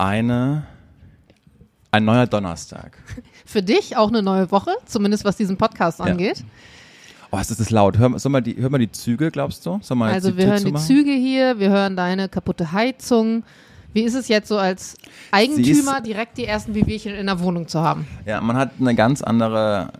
eine, ein neuer Donnerstag. Für dich auch eine neue Woche, zumindest was diesen Podcast angeht. Oh, es ist laut. Hör, soll mal die, hör mal die Züge, glaubst du? Also wir Tür hören die? Züge hier, wir hören deine kaputte Heizung. Wie ist es jetzt so als Eigentümer direkt die ersten Wehwehchen in der Wohnung zu haben? Ja, man hat eine ganz andere.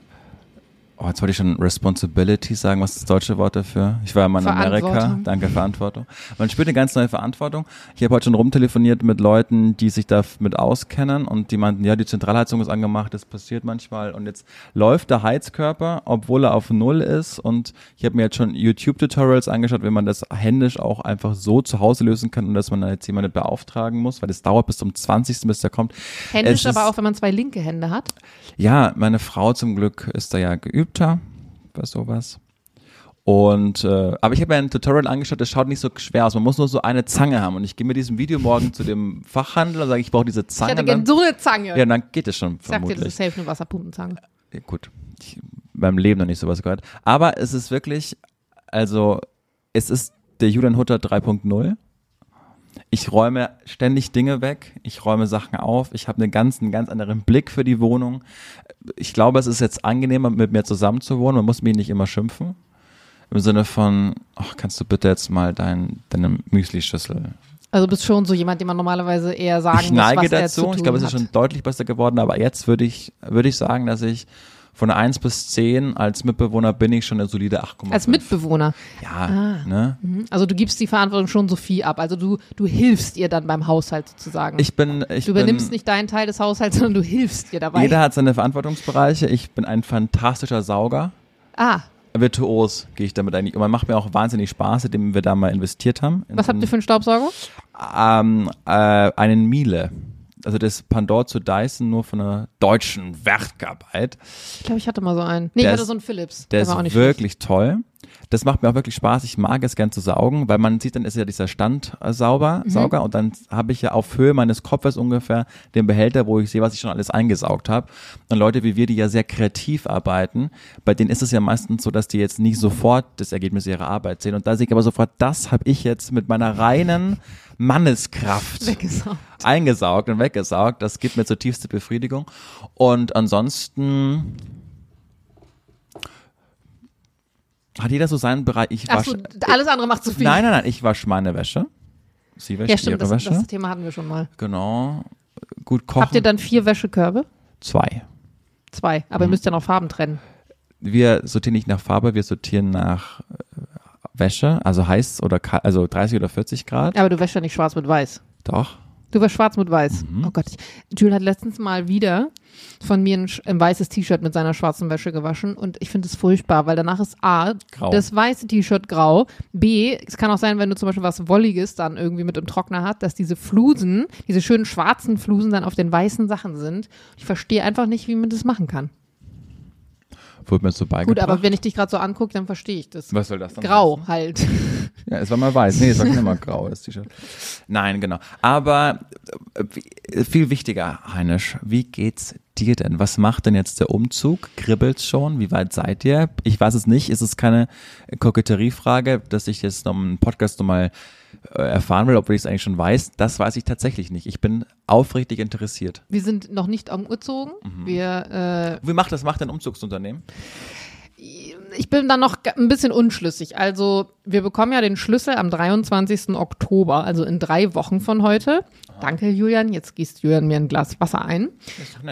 Oh, jetzt wollte ich schon Responsibility sagen. Was ist das deutsche Wort dafür? Ich war ja mal in Amerika. Danke, Verantwortung. Man spürt eine ganz neue Verantwortung. Ich habe heute schon rumtelefoniert mit Leuten, die sich damit auskennen und die meinten, ja, die Zentralheizung ist angemacht, das passiert manchmal. Und jetzt läuft der Heizkörper, obwohl er auf Null ist. Und ich habe mir jetzt schon YouTube-Tutorials angeschaut, wie man das händisch auch einfach so zu Hause lösen kann und dass man da jetzt jemanden beauftragen muss, weil das dauert bis zum 20. bis der kommt. Händisch Es ist- aber auch, wenn man zwei linke Hände hat. Ja, meine Frau zum Glück ist da ja geübter bei sowas. Und äh, aber ich habe mir ein Tutorial angeschaut, das schaut nicht so schwer aus. Man muss nur so eine Zange haben. Und ich gehe mit diesem Video morgen zu dem Fachhandler und sage, ich brauche diese Ich Zange. hätte und gerne so eine Zange. ja, dann geht es schon ich sag dir, das vermutlich. ist safe eine Wasserpumpenzange. Ja, gut, ich beim Leben noch nicht sowas gehört. Aber es ist wirklich, also es ist der Julian Hutter 3.0. Ich räume ständig Dinge weg, ich räume Sachen auf, ich habe einen ganz, einen ganz anderen Blick für die Wohnung. Ich glaube, es ist jetzt angenehmer, mit mir zusammen zu wohnen. Man muss mich nicht immer schimpfen. Im Sinne von, ach, kannst du bitte jetzt mal dein, deine Müsli-Schüssel Also du bist schon so jemand, dem man normalerweise eher sagen ich muss, neige was er dazu. zu tun Ich glaube, es ist schon deutlich besser geworden, aber jetzt würde ich, würde ich sagen, dass ich von einer 1 bis 10 als Mitbewohner bin ich schon eine solide 8,5. Als Mitbewohner. Ja, ne? Mhm. Also du gibst die Verantwortung schon Sophie ab. Also du, du hilfst ihr dann beim Haushalt sozusagen. Ich bin, ich du übernimmst bin, nicht deinen Teil des Haushalts, sondern du hilfst ihr dabei. jeder hat seine Verantwortungsbereiche. Ich bin ein fantastischer Sauger. ah, Virtuos gehe ich damit eigentlich. Und man macht mir auch wahnsinnig Spaß, indem wir da mal investiert haben. In was so habt ihr für einen Staubsauger? ähm, äh, einen Miele. Also das Pandor zu Dyson nur von einer deutschen Werkarbeit. Ich glaube, ich hatte mal so einen. Nee, ich Der hatte ist- so einen Philips. Der, war auch ist nicht wirklich toll. Das macht mir auch wirklich Spaß. Ich mag es gern zu saugen, weil man sieht, dann ist ja dieser Standsauger Mhm. Sauger und dann habe ich ja auf Höhe meines Kopfes ungefähr den Behälter, wo ich sehe, was ich schon alles eingesaugt habe. Und Leute wie wir, die ja sehr kreativ arbeiten, bei denen ist es ja meistens so, dass die jetzt nicht sofort das Ergebnis ihrer Arbeit sehen. Und da sehe ich aber sofort, das habe ich jetzt mit meiner reinen Manneskraft Weggesaugt. eingesaugt und weggesaugt. Das gibt mir zutiefste Befriedigung. Und ansonsten hat jeder so seinen Bereich. Ich Ach so, wasche. alles andere macht zu viel. Nein, nein, nein, ich wasche meine Wäsche. Sie wäscht ja, stimmt, ihre das, Wäsche. das Thema hatten wir schon mal. genau. Gut kochen. Habt ihr dann vier Wäschekörbe? Zwei. Zwei, aber ihr Mhm. müsst ja noch Farben trennen. Wir sortieren nicht nach Farbe, wir sortieren nach äh, Wäsche, also heiß oder kalt, also 30 oder 40 Grad. Aber du wäschst ja nicht schwarz mit weiß. Doch. Du wäschst schwarz mit weiß. Mhm. Oh Gott. Jules hat letztens mal wieder von mir ein, ein weißes T-Shirt mit seiner schwarzen Wäsche gewaschen und ich finde es furchtbar, weil danach ist A, Grau. das weiße T-Shirt grau, B, es kann auch sein, wenn du zum Beispiel was Wolliges dann irgendwie mit im Trockner hast, dass diese Flusen, diese schönen schwarzen Flusen dann auf den weißen Sachen sind. Ich verstehe einfach nicht, wie man das machen kann. Wurde mir so beigebracht. Gut, aber wenn ich dich gerade so angucke, dann verstehe ich das. Was soll das dann Grau halt. Ja, es war mal weiß. Nee, es war nicht immer grau, das T-Shirt. Nein, genau. Aber äh, wie- viel wichtiger, Heinisch, wie geht's dir denn? Was macht denn jetzt der Umzug? Kribbelt's schon? Wie weit seid ihr? Ich weiß es nicht. Ist es keine Koketteriefrage, dass ich jetzt noch einen Podcast nochmal äh, erfahren will, obwohl ich es eigentlich schon weiß? Das weiß ich tatsächlich nicht. Ich bin aufrichtig interessiert. Wir sind noch nicht umgezogen. Mhm. Wir, äh, Wie macht das? Macht ein Umzugsunternehmen? Ich bin dann noch ein bisschen unschlüssig. Also, wir bekommen ja den Schlüssel am 23. Oktober, also in drei Wochen von heute. Danke, Julian. Jetzt gießt Julian mir ein Glas Wasser ein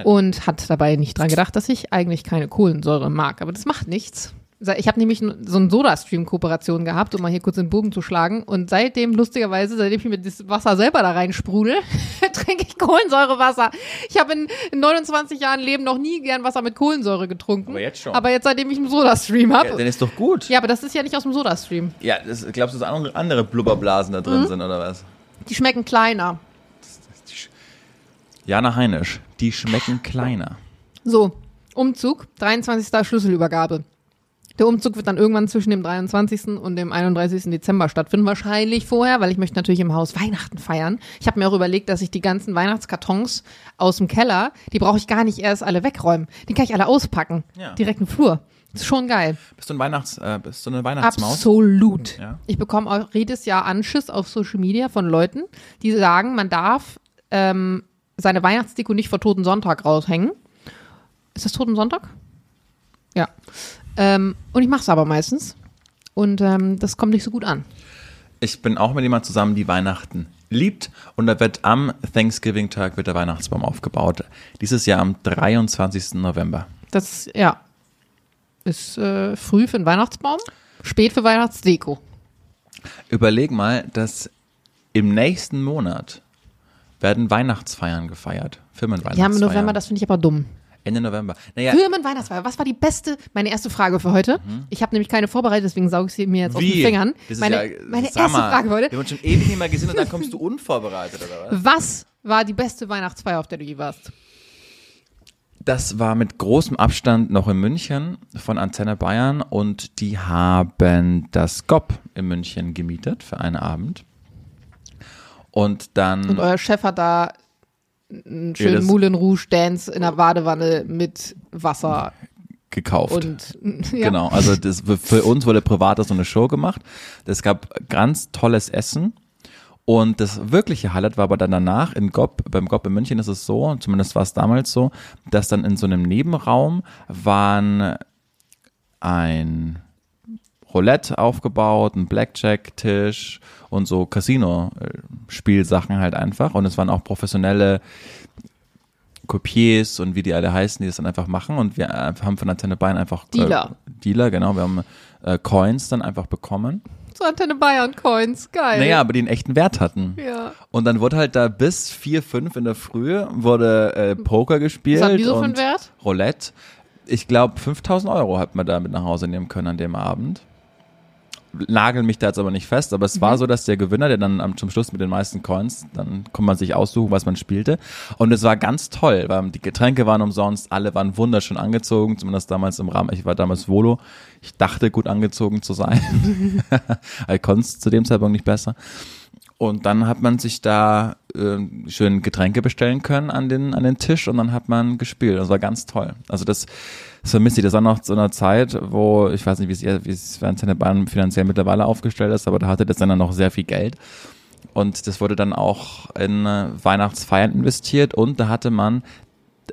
und hat dabei nicht dran gedacht, dass ich eigentlich keine Kohlensäure mag. Aber das macht nichts. Ich habe nämlich so eine Soda-Stream-Kooperation gehabt, um mal hier kurz den Bogen zu schlagen. Und seitdem, lustigerweise, seitdem ich mir das Wasser selber da reinsprudel, trinke ich Kohlensäurewasser. Ich habe in, in 29 Jahren Leben noch nie gern Wasser mit Kohlensäure getrunken. Aber jetzt schon. Aber jetzt, seitdem ich einen Soda-Stream habe. Ja, dann ist doch gut. Ja, aber das ist ja nicht aus dem Soda-Stream. Ja, das, glaubst du, dass andere, andere Blubberblasen da Mhm. drin sind oder was? Die schmecken kleiner. Jana Heinisch, die schmecken kleiner. So, Umzug, 23. Schlüsselübergabe. Der Umzug wird dann irgendwann zwischen dem 23. und dem 31. Dezember stattfinden. Wahrscheinlich vorher, weil ich möchte natürlich im Haus Weihnachten feiern. Ich habe mir auch überlegt, dass ich die ganzen Weihnachtskartons aus dem Keller, die brauche ich gar nicht erst alle wegräumen. Die kann ich alle auspacken. Ja. Direkt im Flur. Das ist schon geil. Bist du, ein Weihnachts, äh, bist du eine Weihnachtsmaus? Absolut. Ja. Ich bekomme auch jedes Jahr Anschiss auf Social Media von Leuten, die sagen, man darf ähm, seine Weihnachtsdeko nicht vor Toten Sonntag raushängen. Ist das Toten Sonntag? Ja. Ähm, und ich mache es aber meistens. Und ähm, das kommt nicht so gut an. Ich bin auch mit jemand zusammen, die Weihnachten liebt und da wird am Thanksgiving-Tag wird der Weihnachtsbaum aufgebaut. Dieses Jahr am 23. November. Das ist, ja, ist äh, früh für einen Weihnachtsbaum, spät für Weihnachtsdeko. Überleg mal, dass im nächsten Monat werden Weihnachtsfeiern gefeiert. Firmenweihnachtsfeiern. Ja, im November, das finde ich aber dumm. Ende November. Naja, Firmenweihnachtsfeier. Was war die beste, meine erste Frage für heute? Ich habe nämlich keine vorbereitet, deswegen sauge ich sie mir jetzt aus den Mhm. wie? Fingern. Das Meine, ja, meine erste mal, Frage heute. Wir haben uns schon ewig nicht mehr gesehen und dann kommst du unvorbereitet, oder was? Was war die beste Weihnachtsfeier, auf der du je warst? Das war mit großem Abstand noch in München von Antenne Bayern und die haben das GOP in München gemietet für einen Abend. Und dann. Und euer Chef hat da einen Ja, schönen das- Moulin Rouge Dance in der Badewanne mit Wasser gekauft. und ja. Genau, also das, für uns wurde privat so eine Show gemacht. Es gab ganz tolles Essen. Und das wirkliche Highlight war aber dann danach in GOP, beim GOP in München ist es so, zumindest war es damals so, dass dann in so einem Nebenraum waren ein Roulette aufgebaut, ein Blackjack-Tisch und so Casino-Spielsachen halt einfach. Und es waren auch professionelle Copiers und wie die alle heißen, die das dann einfach machen. Und wir haben von Antenne Bayern einfach Dealer. Äh, Dealer, genau. Wir haben äh, Coins dann einfach bekommen. So Antenne Bayern Coins, geil. Naja, aber die einen echten Wert hatten. Ja. Und dann wurde halt da bis vier, fünf in der Früh wurde äh, Poker gespielt Was haben die so für einen und Wert? Roulette. Ich glaube, 5000 Euro hat man da mit nach Hause nehmen können an dem Abend. Nageln mich da jetzt aber nicht fest, aber es Mhm. war so, dass der Gewinner, der dann am, zum Schluss mit den meisten Coins, dann kann man sich aussuchen, was man spielte. Und es war ganz toll, weil die Getränke waren umsonst, alle waren wunderschön angezogen, zumindest damals im Rahmen, ich war damals Volo, ich dachte gut angezogen zu sein. ich konnte es zu dem Zeitpunkt nicht besser. Und dann hat man sich da äh, schön Getränke bestellen können an den, an den Tisch und dann hat man gespielt. Das war ganz toll. Also das, das vermisse ich. Das war noch zu einer Zeit, wo, ich weiß nicht, wie es, wie es Antenne Bayern finanziell mittlerweile aufgestellt ist, aber da hatte das dann noch sehr viel Geld. Und das wurde dann auch in äh, Weihnachtsfeiern investiert und da hatte man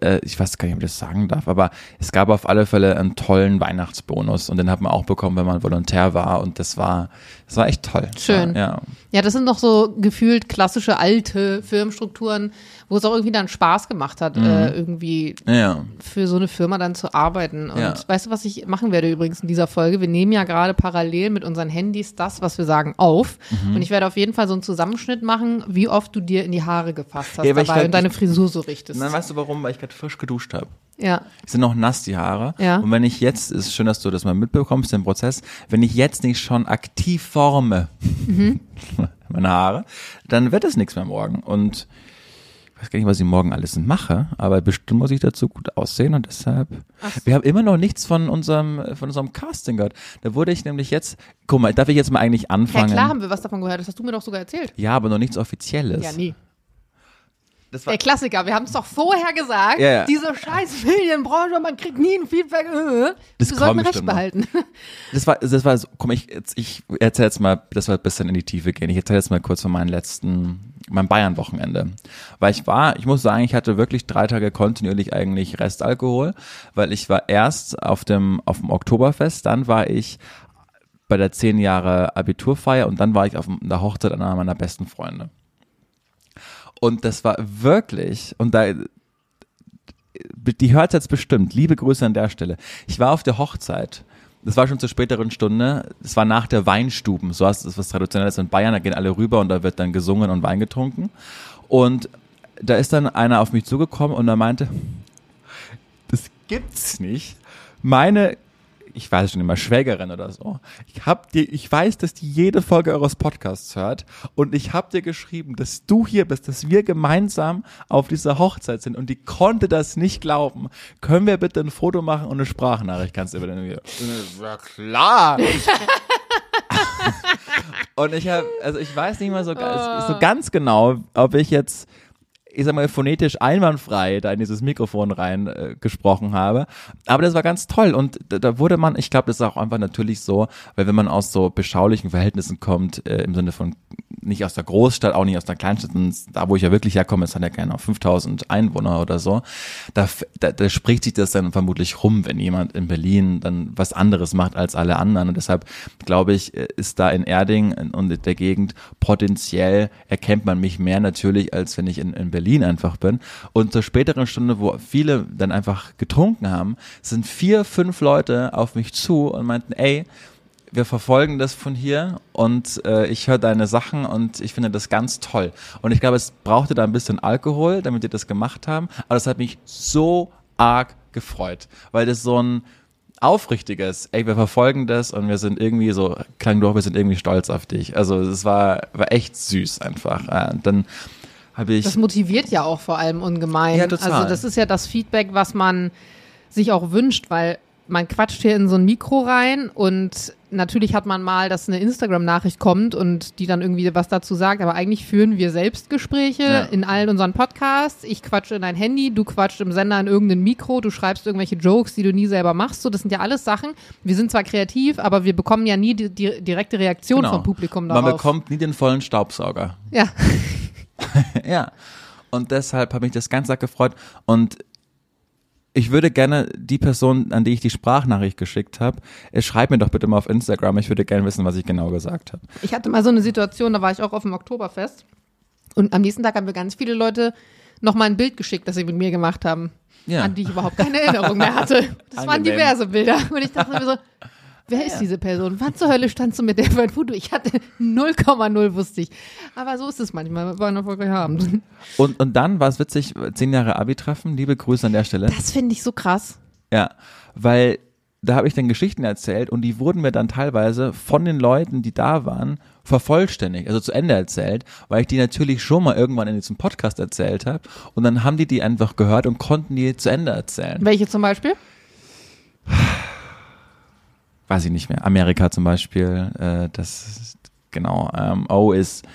äh, ich weiß gar nicht, ob ich das sagen darf, aber es gab auf alle Fälle einen tollen Weihnachtsbonus und den hat man auch bekommen, wenn man Volontär war und das war, das war echt toll. Schön. Ja. Ja, das sind noch so gefühlt klassische alte Firmenstrukturen, wo es auch irgendwie dann Spaß gemacht hat, äh, irgendwie Ja. für so eine Firma dann zu arbeiten. Und Ja. weißt du, was ich machen werde übrigens in dieser Folge? Wir nehmen ja gerade parallel mit unseren Handys das, was wir sagen, auf. Mhm. Und ich werde auf jeden Fall so einen Zusammenschnitt machen, wie oft du dir in die Haare gefasst hast Ja, dabei grad- und deine Frisur so richtest. Dann weißt du warum? Weil ich gerade frisch geduscht habe. ja. Die sind noch nass, die Haare. Ja. Und wenn ich jetzt, ist schön, dass du das mal mitbekommst, den Prozess, wenn ich jetzt nicht schon aktiv forme, Mhm. meine Haare, dann wird es nichts mehr morgen. Und ich weiß gar nicht, was ich morgen alles mache, aber bestimmt muss ich dazu gut aussehen und deshalb. Wir haben immer noch nichts von unserem, von unserem Casting gehört. Da wurde ich nämlich jetzt, guck mal, darf ich jetzt mal eigentlich Ja, anfangen? klar haben wir was davon gehört. Das hast du mir doch sogar erzählt. Ja, aber noch nichts Offizielles. Ja, nie. Das war, Der Klassiker, wir haben es doch vorher gesagt. Ja, ja. Diese scheiß Medienbranche, man kriegt nie ein Feedback. Äh. Das wir sollten Recht behalten. Das war, das war so, komm, ich, jetzt, ich erzähl jetzt mal, das war ein bisschen in die Tiefe gehen. Ich erzähle jetzt mal kurz von meinem letzten, meinem Bayern-Wochenende. Weil ich war, ich muss sagen, ich hatte wirklich drei Tage kontinuierlich eigentlich Restalkohol, weil ich war erst auf dem, auf dem Oktoberfest, dann war ich bei der zehn Jahre Abiturfeier und dann war ich auf der Hochzeit einer meiner besten Freunde. Und das war wirklich, und da, die hört jetzt bestimmt. Liebe Grüße an der Stelle. Ich war auf der Hochzeit. Das war schon zur späteren Stunde. Es war nach der Weinstuben. So heißt es was Traditionelles in Bayern. Da gehen alle rüber und da wird dann gesungen und Wein getrunken. Und da ist dann einer auf mich zugekommen und er meinte, das gibt's nicht. Meine, ich weiß schon immer, Schwägerin oder so. Ich hab dir, ich weiß, dass die jede Folge eures Podcasts hört und ich hab dir geschrieben, dass du hier bist, dass wir gemeinsam auf dieser Hochzeit sind und die konnte das nicht glauben. Können wir bitte ein Foto machen und eine Sprachnachricht kannst du über den Video? Ja klar. und ich habe, also ich weiß nicht mal so, ganz- so ganz genau, ob ich jetzt ich sag mal, phonetisch einwandfrei da in dieses Mikrofon rein äh, gesprochen habe. Aber das war ganz toll und da, da wurde man, ich glaube, das ist auch einfach natürlich so, weil wenn man aus so beschaulichen Verhältnissen kommt, äh, im Sinne von nicht aus der Großstadt, auch nicht aus der Kleinstadt, da wo ich ja wirklich herkomme, es hat ja gerne 5000 Einwohner oder so, da, da, da spricht sich das dann vermutlich rum, wenn jemand in Berlin dann was anderes macht als alle anderen und deshalb glaube ich, ist da in Erding und der Gegend potenziell erkennt man mich mehr natürlich, als wenn ich in, in Berlin einfach bin und zur späteren Stunde, wo viele dann einfach getrunken haben, sind vier, fünf Leute auf mich zu und meinten, ey, wir verfolgen das von hier und äh, ich höre deine Sachen und ich finde das ganz toll. Und ich glaube, es brauchte da ein bisschen Alkohol, damit die das gemacht haben. Aber das hat mich so arg gefreut, weil das so ein aufrichtiges, ey, wir verfolgen das und wir sind irgendwie so, klang doch, wir sind irgendwie stolz auf dich. Also es war, war echt süß einfach. Äh, dann habe ich. Das motiviert ja auch vor allem ungemein. Ja, total. Also das ist ja das Feedback, was man sich auch wünscht, weil man quatscht hier in so ein Mikro rein und natürlich hat man mal, dass eine Instagram-Nachricht kommt und die dann irgendwie was dazu sagt, aber eigentlich führen wir Selbstgespräche Ja. in allen unseren Podcasts. Ich quatsche in dein Handy, du quatscht im Sender in irgendein Mikro, du schreibst irgendwelche Jokes, die du nie selber machst. So, das sind ja alles Sachen. Wir sind zwar kreativ, aber wir bekommen ja nie die, die direkte Reaktion Genau. vom Publikum darauf. Man bekommt nie den vollen Staubsauger. ja. ja. Und deshalb habe mich das ganz arg gefreut. Und ich würde gerne die Person, an die ich die Sprachnachricht geschickt habe, äh, schreib mir doch bitte mal auf Instagram. Ich würde gerne wissen, was ich genau gesagt habe. Ich hatte mal so eine Situation, da war ich auch auf dem Oktoberfest und am nächsten Tag haben mir ganz viele Leute noch mal ein Bild geschickt, das sie mit mir gemacht haben, Ja. an die ich überhaupt keine Erinnerung mehr hatte. Das waren Angenehm. diverse Bilder und ich dachte mir so, wer ist diese Person? Wann zur Hölle standst du mit der beim Foto? Ich hatte 0,0 wusste ich. Aber so ist es manchmal, war ein erfolgreicher Abend. Und, und dann war es witzig, zehn Jahre Abi-Treffen. Liebe Grüße an der Stelle. Das finde ich so krass. Ja, weil da habe ich dann Geschichten erzählt und die wurden mir dann teilweise von den Leuten, die da waren, vervollständigt, also zu Ende erzählt, weil ich die natürlich schon mal irgendwann in diesem Podcast erzählt habe und dann haben die die einfach gehört und konnten die zu Ende erzählen. Welche zum Beispiel? Weiß ich nicht mehr. Amerika zum Beispiel, äh, das genau. Ähm, oh ist,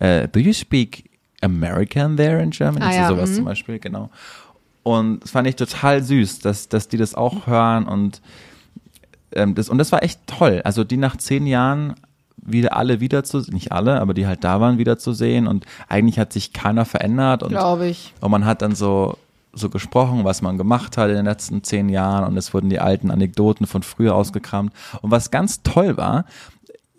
äh, do you speak American there in Germany? Ah, ja, sowas mhm. zum Beispiel, genau. Und das fand ich total süß, dass, dass die das auch hören und ähm, das, und das war echt toll. Also die nach zehn Jahren wieder alle wieder zu, nicht alle, aber die halt da waren, wieder zu sehen und eigentlich hat sich keiner verändert und, Glaube ich. und man hat dann so, so gesprochen, was man gemacht hat in den letzten zehn Jahren und es wurden die alten Anekdoten von früher ausgekramt. Und was ganz toll war,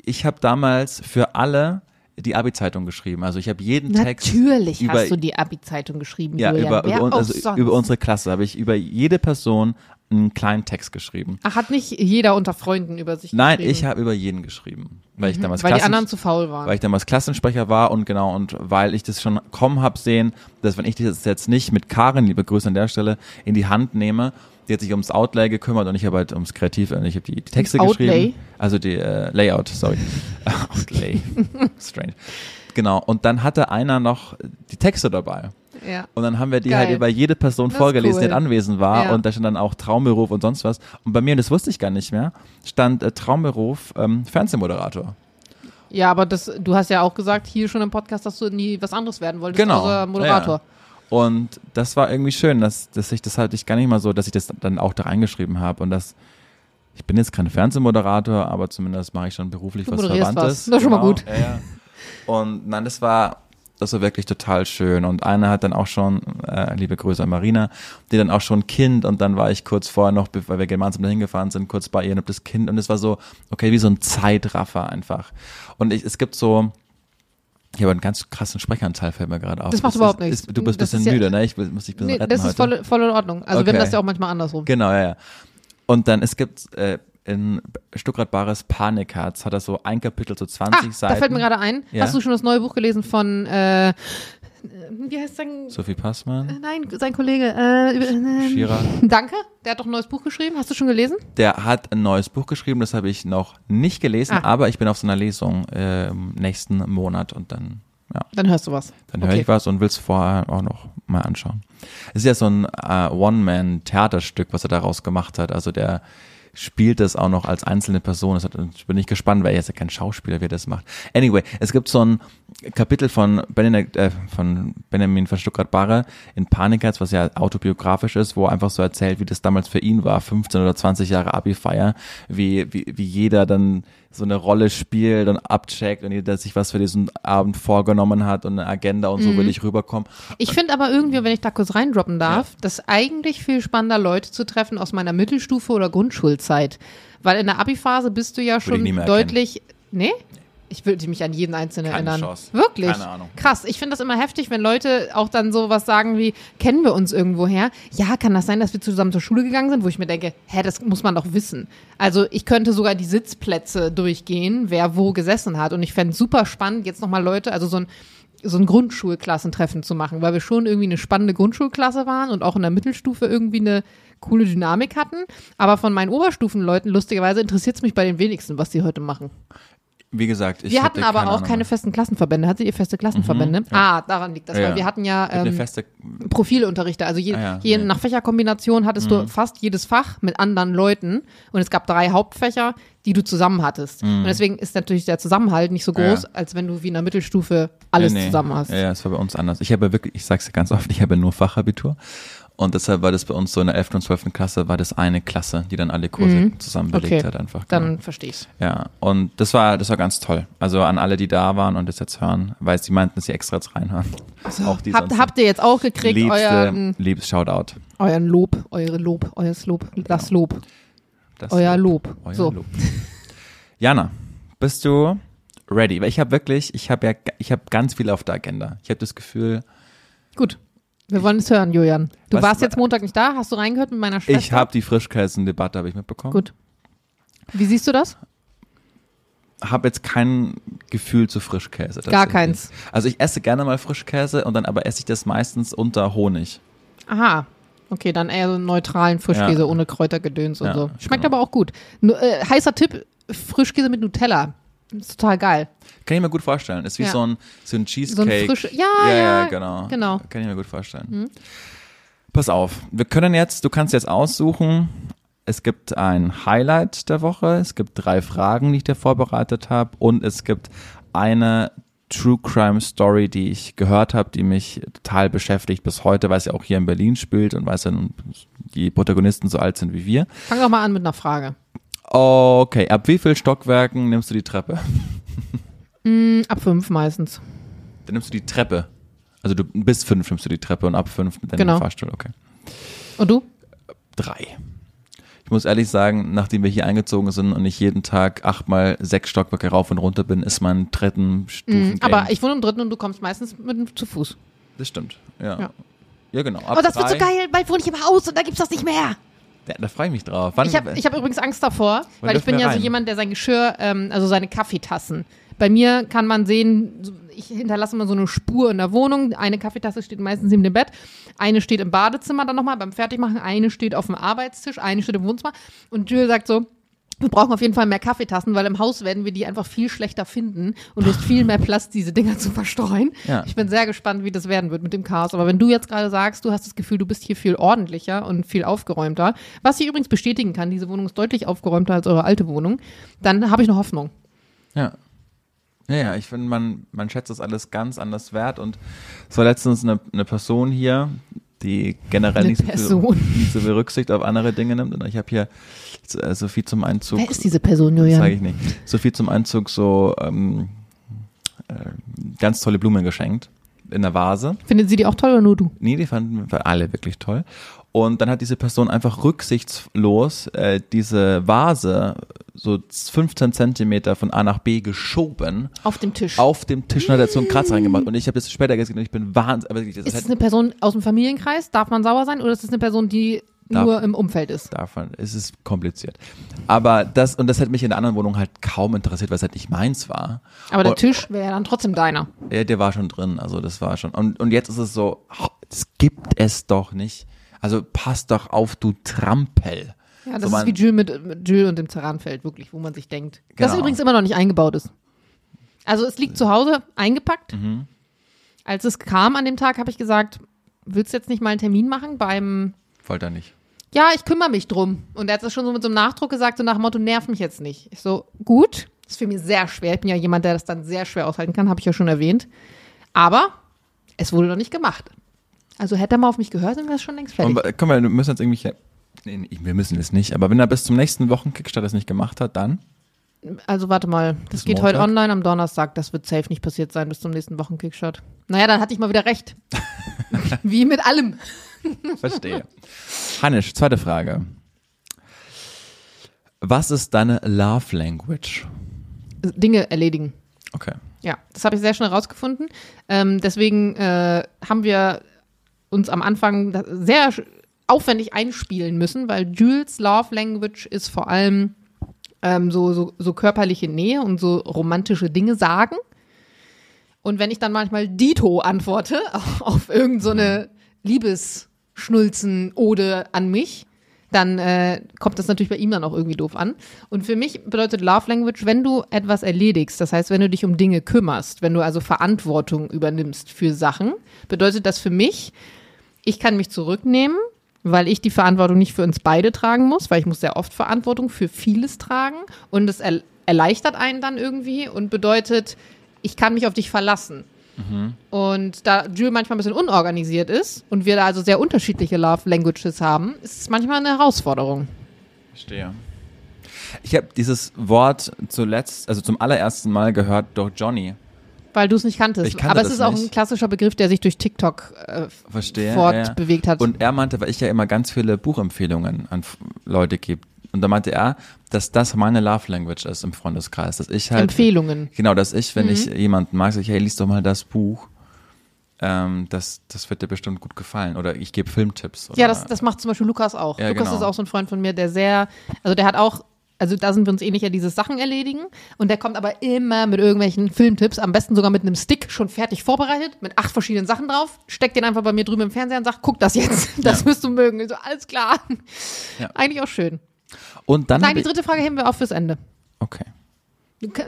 ich habe damals für alle die Abi-Zeitung geschrieben. Also ich habe jeden Text Natürlich über, hast du die Abi-Zeitung geschrieben, ja, Julian. über, über, also über unsere Klasse habe ich über jede Person einen kleinen Text geschrieben. Ach, hat nicht jeder unter Freunden über sich Nein, geschrieben? ich habe über jeden geschrieben, weil ich damals Weil die Klassen- anderen zu faul waren. weil ich damals Klassensprecher war und genau und weil ich das schon kommen hab sehen, dass wenn ich das jetzt nicht mit Karin, liebe Grüße an der Stelle, in die Hand nehme, die hat sich ums Outlay gekümmert und ich habe halt ums Kreative und ich habe die, die Texte Ums geschrieben. Outlay? Also die äh, Layout, sorry. Outlay. Strange. Genau. Und dann hatte einer noch die Texte dabei. Ja. Und dann haben wir die Geil. halt über jede Person Das vorgelesen, die cool. halt anwesend war. Ja. Und da stand dann auch Traumberuf und sonst was. Und bei mir, das wusste ich gar nicht mehr, stand äh, Traumberuf ähm, Fernsehmoderator. ja, aber das, du hast ja auch gesagt hier schon im Podcast, dass du nie was anderes werden wolltest, Genau. außer Moderator. Und das war irgendwie schön, dass, dass ich das halt ich gar nicht mal so, dass ich das dann auch da reingeschrieben habe und das ich bin jetzt kein Fernsehmoderator, aber zumindest mache ich schon beruflich Du was Verwandtes. was. Das ist schon mal gut. Ja, ja. Und nein, das war das war wirklich total schön. Und einer hat dann auch schon, äh, liebe Grüße an Marina, die dann auch schon ein Kind und dann war ich kurz vorher noch, weil wir gemeinsam dahin gefahren sind, kurz bei ihr und hab das Kind und es war so, okay, wie so ein Zeitraffer einfach. Und ich, es gibt so, ich habe einen ganz krassen Sprechanteil, fällt mir gerade auf. Das macht Es überhaupt ist, nichts. Ist, du bist ein Das bisschen ja- müde, ne? Ich muss dich ein bisschen Nee, retten das heute. ist voll, voll in Ordnung. Also wir haben Okay. das ja auch manchmal andersrum. Genau, ja, ja. Und dann, es gibt äh, in Stuttgart Bares Panikherz, hat er so ein Kapitel, so 20 Ah, Seiten. da fällt mir gerade ein. Ja. Hast du schon das neue Buch gelesen von, äh, wie heißt sein, Sophie Passmann, nein, sein Kollege, äh, äh, Schira. Danke, der hat doch ein neues Buch geschrieben. Hast du schon gelesen? Der hat ein neues Buch geschrieben, das habe ich noch nicht gelesen, Ah. aber ich bin auf so einer Lesung äh, im nächsten Monat und dann, ja, Dann hörst du was. dann höre Okay. ich was und will es vorher auch noch mal anschauen. Es ist ja so ein äh, One-Man-Theaterstück, was er daraus gemacht hat. Also der spielt das auch noch als einzelne Person. Das hat, ich bin nicht gespannt, weil er ist ja kein Schauspieler, wie er das macht. Anyway, es gibt so ein Kapitel von, Benedikt, äh, von Benjamin von Stuttgart-Barre in Panikherz, was ja autobiografisch ist, wo er einfach so erzählt, wie das damals für ihn war, 15 oder 20 Jahre Abi-Feier, wie, wie, wie jeder dann so eine Rolle spielt und abcheckt und jeder sich was für diesen Abend vorgenommen hat und eine Agenda und so will ich rüberkommen. Ich finde aber irgendwie, wenn ich da kurz reindroppen darf, das eigentlich viel spannender, Leute zu treffen aus meiner Mittelstufe oder Grundschulzeit. Weil in der Abi-Phase bist du ja schon deutlich. Nee? Ich würde mich an jeden Einzelnen Keine erinnern. Chance. Wirklich? Keine Ahnung. Krass. Ich finde das immer heftig, wenn Leute auch dann so was sagen wie, kennen wir uns irgendwoher? Ja, kann das sein, dass wir zusammen zur Schule gegangen sind? Wo ich mir denke, hä, das muss man doch wissen. Also ich könnte sogar die Sitzplätze durchgehen, wer wo gesessen hat. Und ich fände es super spannend, jetzt nochmal Leute, also so ein so ein Grundschulklassentreffen zu machen, weil wir schon irgendwie eine spannende Grundschulklasse waren und auch in der Mittelstufe irgendwie eine coole Dynamik hatten. Aber von meinen Oberstufenleuten, lustigerweise, interessiert es mich bei den wenigsten, was die heute machen. Wie gesagt, ich wir hatten aber auch Ahnung keine festen Klassenverbände. Hattet ihr feste Klassenverbände? Ah, daran liegt das, Ja. weil wir hatten ja ähm, feste, Profilunterrichter. Also je, Ah ja, je nee. nach Fächerkombination hattest du fast jedes Fach mit anderen Leuten und es gab drei Hauptfächer, die du zusammen hattest. Und deswegen ist natürlich der Zusammenhalt nicht so groß, Ja. als wenn du wie in der Mittelstufe alles Nee, zusammen hast. Ja, ja, es war bei uns anders. Ich habe wirklich, ich sag's ja ganz oft, ich habe nur Fachabitur. Und deshalb war das bei uns so in der 11. und 12. Klasse, war das eine Klasse, die dann alle Kurse zusammen belegt Mhm. Okay, hat einfach. Dann genau. verstehe ich's. Ja, und das war, das war ganz toll. Also an alle, die da waren und das jetzt hören, weil sie meinten, dass sie extra jetzt reinhören. auch die Habt, sonst habt ihr jetzt auch gekriegt, liebste, euren, liebes Shoutout. euren Lob, eure Lob, euers Lob, das Lob, Das euer Lob. Euer so. Lob. Jana, bist du ready? Weil ich habe wirklich, ich habe ja, ich habe ganz viel auf der Agenda. Ich habe das Gefühl, Gut. Wir wollen es hören, Julian. Du Was- warst jetzt Montag nicht da. Hast du reingehört mit meiner Schwester? ich habe die Frischkäsen-Debatte habe ich mitbekommen. Gut. Wie siehst du das? habe jetzt kein Gefühl zu Frischkäse. Gar keins. Also ich esse gerne mal Frischkäse und dann aber esse ich das meistens unter Honig. Aha. Okay, dann eher so einen neutralen Frischkäse Ja. ohne Kräutergedöns und Ja, so. Schmeckt genau. aber auch gut. Nur, äh, heißer Tipp, Frischkäse mit Nutella. Ist total geil. Kann ich mir gut vorstellen. Ist wie Ja. so ein, so ein So Cheesecake. ein frische, ja, ja, ja, genau. genau. Kann ich mir gut vorstellen. Pass auf, wir können jetzt, du kannst jetzt aussuchen, es gibt ein Highlight der Woche, es gibt drei Fragen, die ich dir vorbereitet habe und es gibt eine True Crime Story, die ich gehört habe, die mich total beschäftigt bis heute, weil sie auch hier in Berlin spielt und weil sie die Protagonisten so alt sind wie wir. Fang doch mal an mit einer Frage. Okay, ab wie viel Stockwerken nimmst du die Treppe? Hm, ab fünf meistens. Dann nimmst du die Treppe. Also du bis fünf nimmst du die Treppe und ab fünf mit deinem Genau. Fahrstuhl, okay. Und du? Drei. Ich muss ehrlich sagen, nachdem wir hier eingezogen sind und ich jeden Tag achtmal sechs Stockwerke rauf und runter bin, ist mein dritten Stufen. Mhm, Aber ich wohne im dritten und du kommst meistens mit dem zu Fuß. Das stimmt. Ja. Ja. Ja, genau. Ab Oh, das wird so drei, geil. Bald wohne ich im Haus und da gibt's das nicht mehr. Da, da freue ich mich drauf. Wann, Ich habe ich hab übrigens Angst davor, weil ich bin ja so rein? jemand, der sein Geschirr, ähm, also seine Kaffeetassen. Bei mir kann man sehen, ich hinterlasse immer so eine Spur in der Wohnung. Eine Kaffeetasse steht meistens neben dem Bett, eine steht im Badezimmer dann nochmal beim Fertigmachen, eine steht auf dem Arbeitstisch, eine steht im Wohnzimmer. Und Jules sagt so, wir brauchen auf jeden Fall mehr Kaffeetassen, weil im Haus werden wir die einfach viel schlechter finden und du hast viel mehr Platz, diese Dinger zu verstreuen. Ja. Ich bin sehr gespannt, wie das werden wird mit dem Chaos. Aber wenn du jetzt gerade sagst, du hast das Gefühl, du bist hier viel ordentlicher und viel aufgeräumter, was ich übrigens bestätigen kann, diese Wohnung ist deutlich aufgeräumter als eure alte Wohnung, dann habe ich eine Hoffnung. Ja. Ja, ja, ich finde, man, man schätzt das alles ganz anders wert und es war letztens eine, eine Person hier, die generell nicht so, nicht so viel Rücksicht auf andere Dinge nimmt und ich habe hier äh, so viel zum Einzug. Wer ist diese Person, Sage Julian? ich nicht. So viel zum Einzug, so ähm, äh, ganz tolle Blumen geschenkt in der Vase. Findet sie die auch toll oder nur du? Nee, die fanden wir alle wirklich toll. Und dann hat diese Person einfach rücksichtslos äh, diese Vase so 15 Zentimeter von A nach B geschoben Auf dem Tisch. auf dem Tisch und hat dazu einen Kratzer reingemacht. Und ich habe das später gesehen und ich bin wahnsinnig. Das ist es hat, eine Person aus dem Familienkreis? Darf man sauer sein? Oder ist es eine Person, die Darf- nur im Umfeld ist? davon, es ist kompliziert. Aber das, und das hat mich in der anderen Wohnung halt kaum interessiert, weil es halt nicht meins war. Aber der Und- Tisch wäre ja dann trotzdem deiner. Ja, der war schon drin, also das war schon. Und, und jetzt ist es so, oh, das gibt es doch nicht. Also pass doch auf, du Trampel. Ja, das So, ist wie Jules mit, mit Jules und dem Zeranfeld, wirklich, wo man sich denkt. Das Genau. übrigens immer noch nicht eingebaut ist. Also es liegt zu Hause eingepackt. Mhm. Als es kam an dem Tag, habe ich gesagt, willst du jetzt nicht mal einen Termin machen beim Wollte er nicht. ja, ich kümmere mich drum. Und er hat das schon so mit so einem Nachdruck gesagt, so nach dem Motto, nerv mich jetzt nicht. Ich so, gut, das ist für mich sehr schwer. Ich bin ja jemand, der das dann sehr schwer aushalten kann, habe ich ja schon erwähnt. Aber es wurde noch nicht gemacht. Also hätte er mal auf mich gehört, dann wäre es schon längst fertig. Und, komm mal, wir müssen jetzt irgendwie. Nee, wir müssen es nicht. Aber wenn er bis zum nächsten Wochenkickstart das nicht gemacht hat, dann. Also warte mal, das Bis geht heute Montag? online am Donnerstag. Das wird safe nicht passiert sein bis zum nächsten Wochenkickstart. Naja, dann hatte ich mal wieder recht. Wie mit allem. Verstehe. Hannisch, zweite Frage. Was ist deine Love Language? Dinge erledigen. Okay. Ja, das habe ich sehr schnell rausgefunden. Ähm, deswegen äh, haben wir uns am Anfang sehr aufwendig einspielen müssen, weil Jules Love Language ist vor allem ähm, so, so, so körperliche Nähe und so romantische Dinge sagen. Und wenn ich dann manchmal Dito antworte auf irgendeine so Liebesschnulzen-Ode an mich, dann äh, kommt das natürlich bei ihm dann auch irgendwie doof an. Und für mich bedeutet Love Language, wenn du etwas erledigst, das heißt, wenn du dich um Dinge kümmerst, wenn du also Verantwortung übernimmst für Sachen, bedeutet das für mich, ich kann mich zurücknehmen, weil ich die Verantwortung nicht für uns beide tragen muss, weil ich muss sehr oft Verantwortung für vieles tragen und es er erleichtert einen dann irgendwie und bedeutet, ich kann mich auf dich verlassen. Und da Jules manchmal ein bisschen unorganisiert ist und wir da also sehr unterschiedliche Love Languages haben, ist es manchmal eine Herausforderung. Verstehe. Ich habe dieses Wort zuletzt, also zum allerersten Mal gehört durch Johnny. Weil du es nicht kanntest. Ich kannte Aber es ist auch nicht. ein klassischer Begriff, der sich durch TikTok äh, Verstehe. fortbewegt hat. Und er meinte, weil ich ja immer ganz viele Buchempfehlungen an Leute gebe. Und da meinte er, dass das meine Love Language ist im Freundeskreis. Dass ich halt. Empfehlungen. Genau, dass ich, wenn ich Mhm. jemanden mag, sage ich, hey, lies doch mal das Buch. Ähm, das, das wird dir bestimmt gut gefallen. Oder ich gebe Filmtipps. Oder Ja, das, das macht zum Beispiel Lukas auch. Ja, Lukas genau. ist auch so ein Freund von mir, der sehr, also der hat auch, also da sind wir uns ähnlicher, dieses Sachen erledigen. Und der kommt aber immer mit irgendwelchen Filmtipps, am besten sogar mit einem Stick schon fertig vorbereitet, mit acht verschiedenen Sachen drauf, steckt den einfach bei mir drüben im Fernseher und sagt, guck das jetzt, das Ja. wirst du mögen. Ich So, alles klar. Ja. Eigentlich auch schön. Und dann. Nein, die dritte Frage heben wir auf fürs Ende. Okay.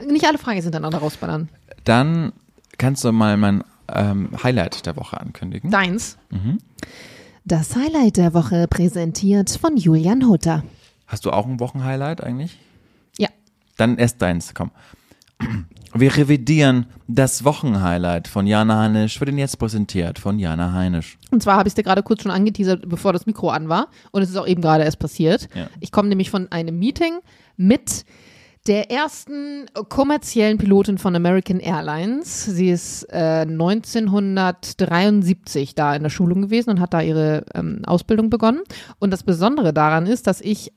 Nicht alle Fragen hintereinander rausballern. Dann kannst du mal mein ähm, Highlight der Woche ankündigen. Deins. Mhm. Das Highlight der Woche präsentiert von Julian Hutter. Hast du auch ein Wochenhighlight eigentlich? Ja. Dann erst deins, komm. Wir revidieren das Wochenhighlight von Jana Heinisch, wird Ihnen jetzt präsentiert von Jana Heinisch. Und zwar habe ich es dir gerade kurz schon angeteasert, bevor das Mikro an war. Und es ist auch eben gerade erst passiert. Ja. Ich komme nämlich von einem Meeting mit der ersten kommerziellen Pilotin von American Airlines. Sie ist äh, 1973 da in der Schulung gewesen und hat da ihre ähm, Ausbildung begonnen. Und das Besondere daran ist, dass ich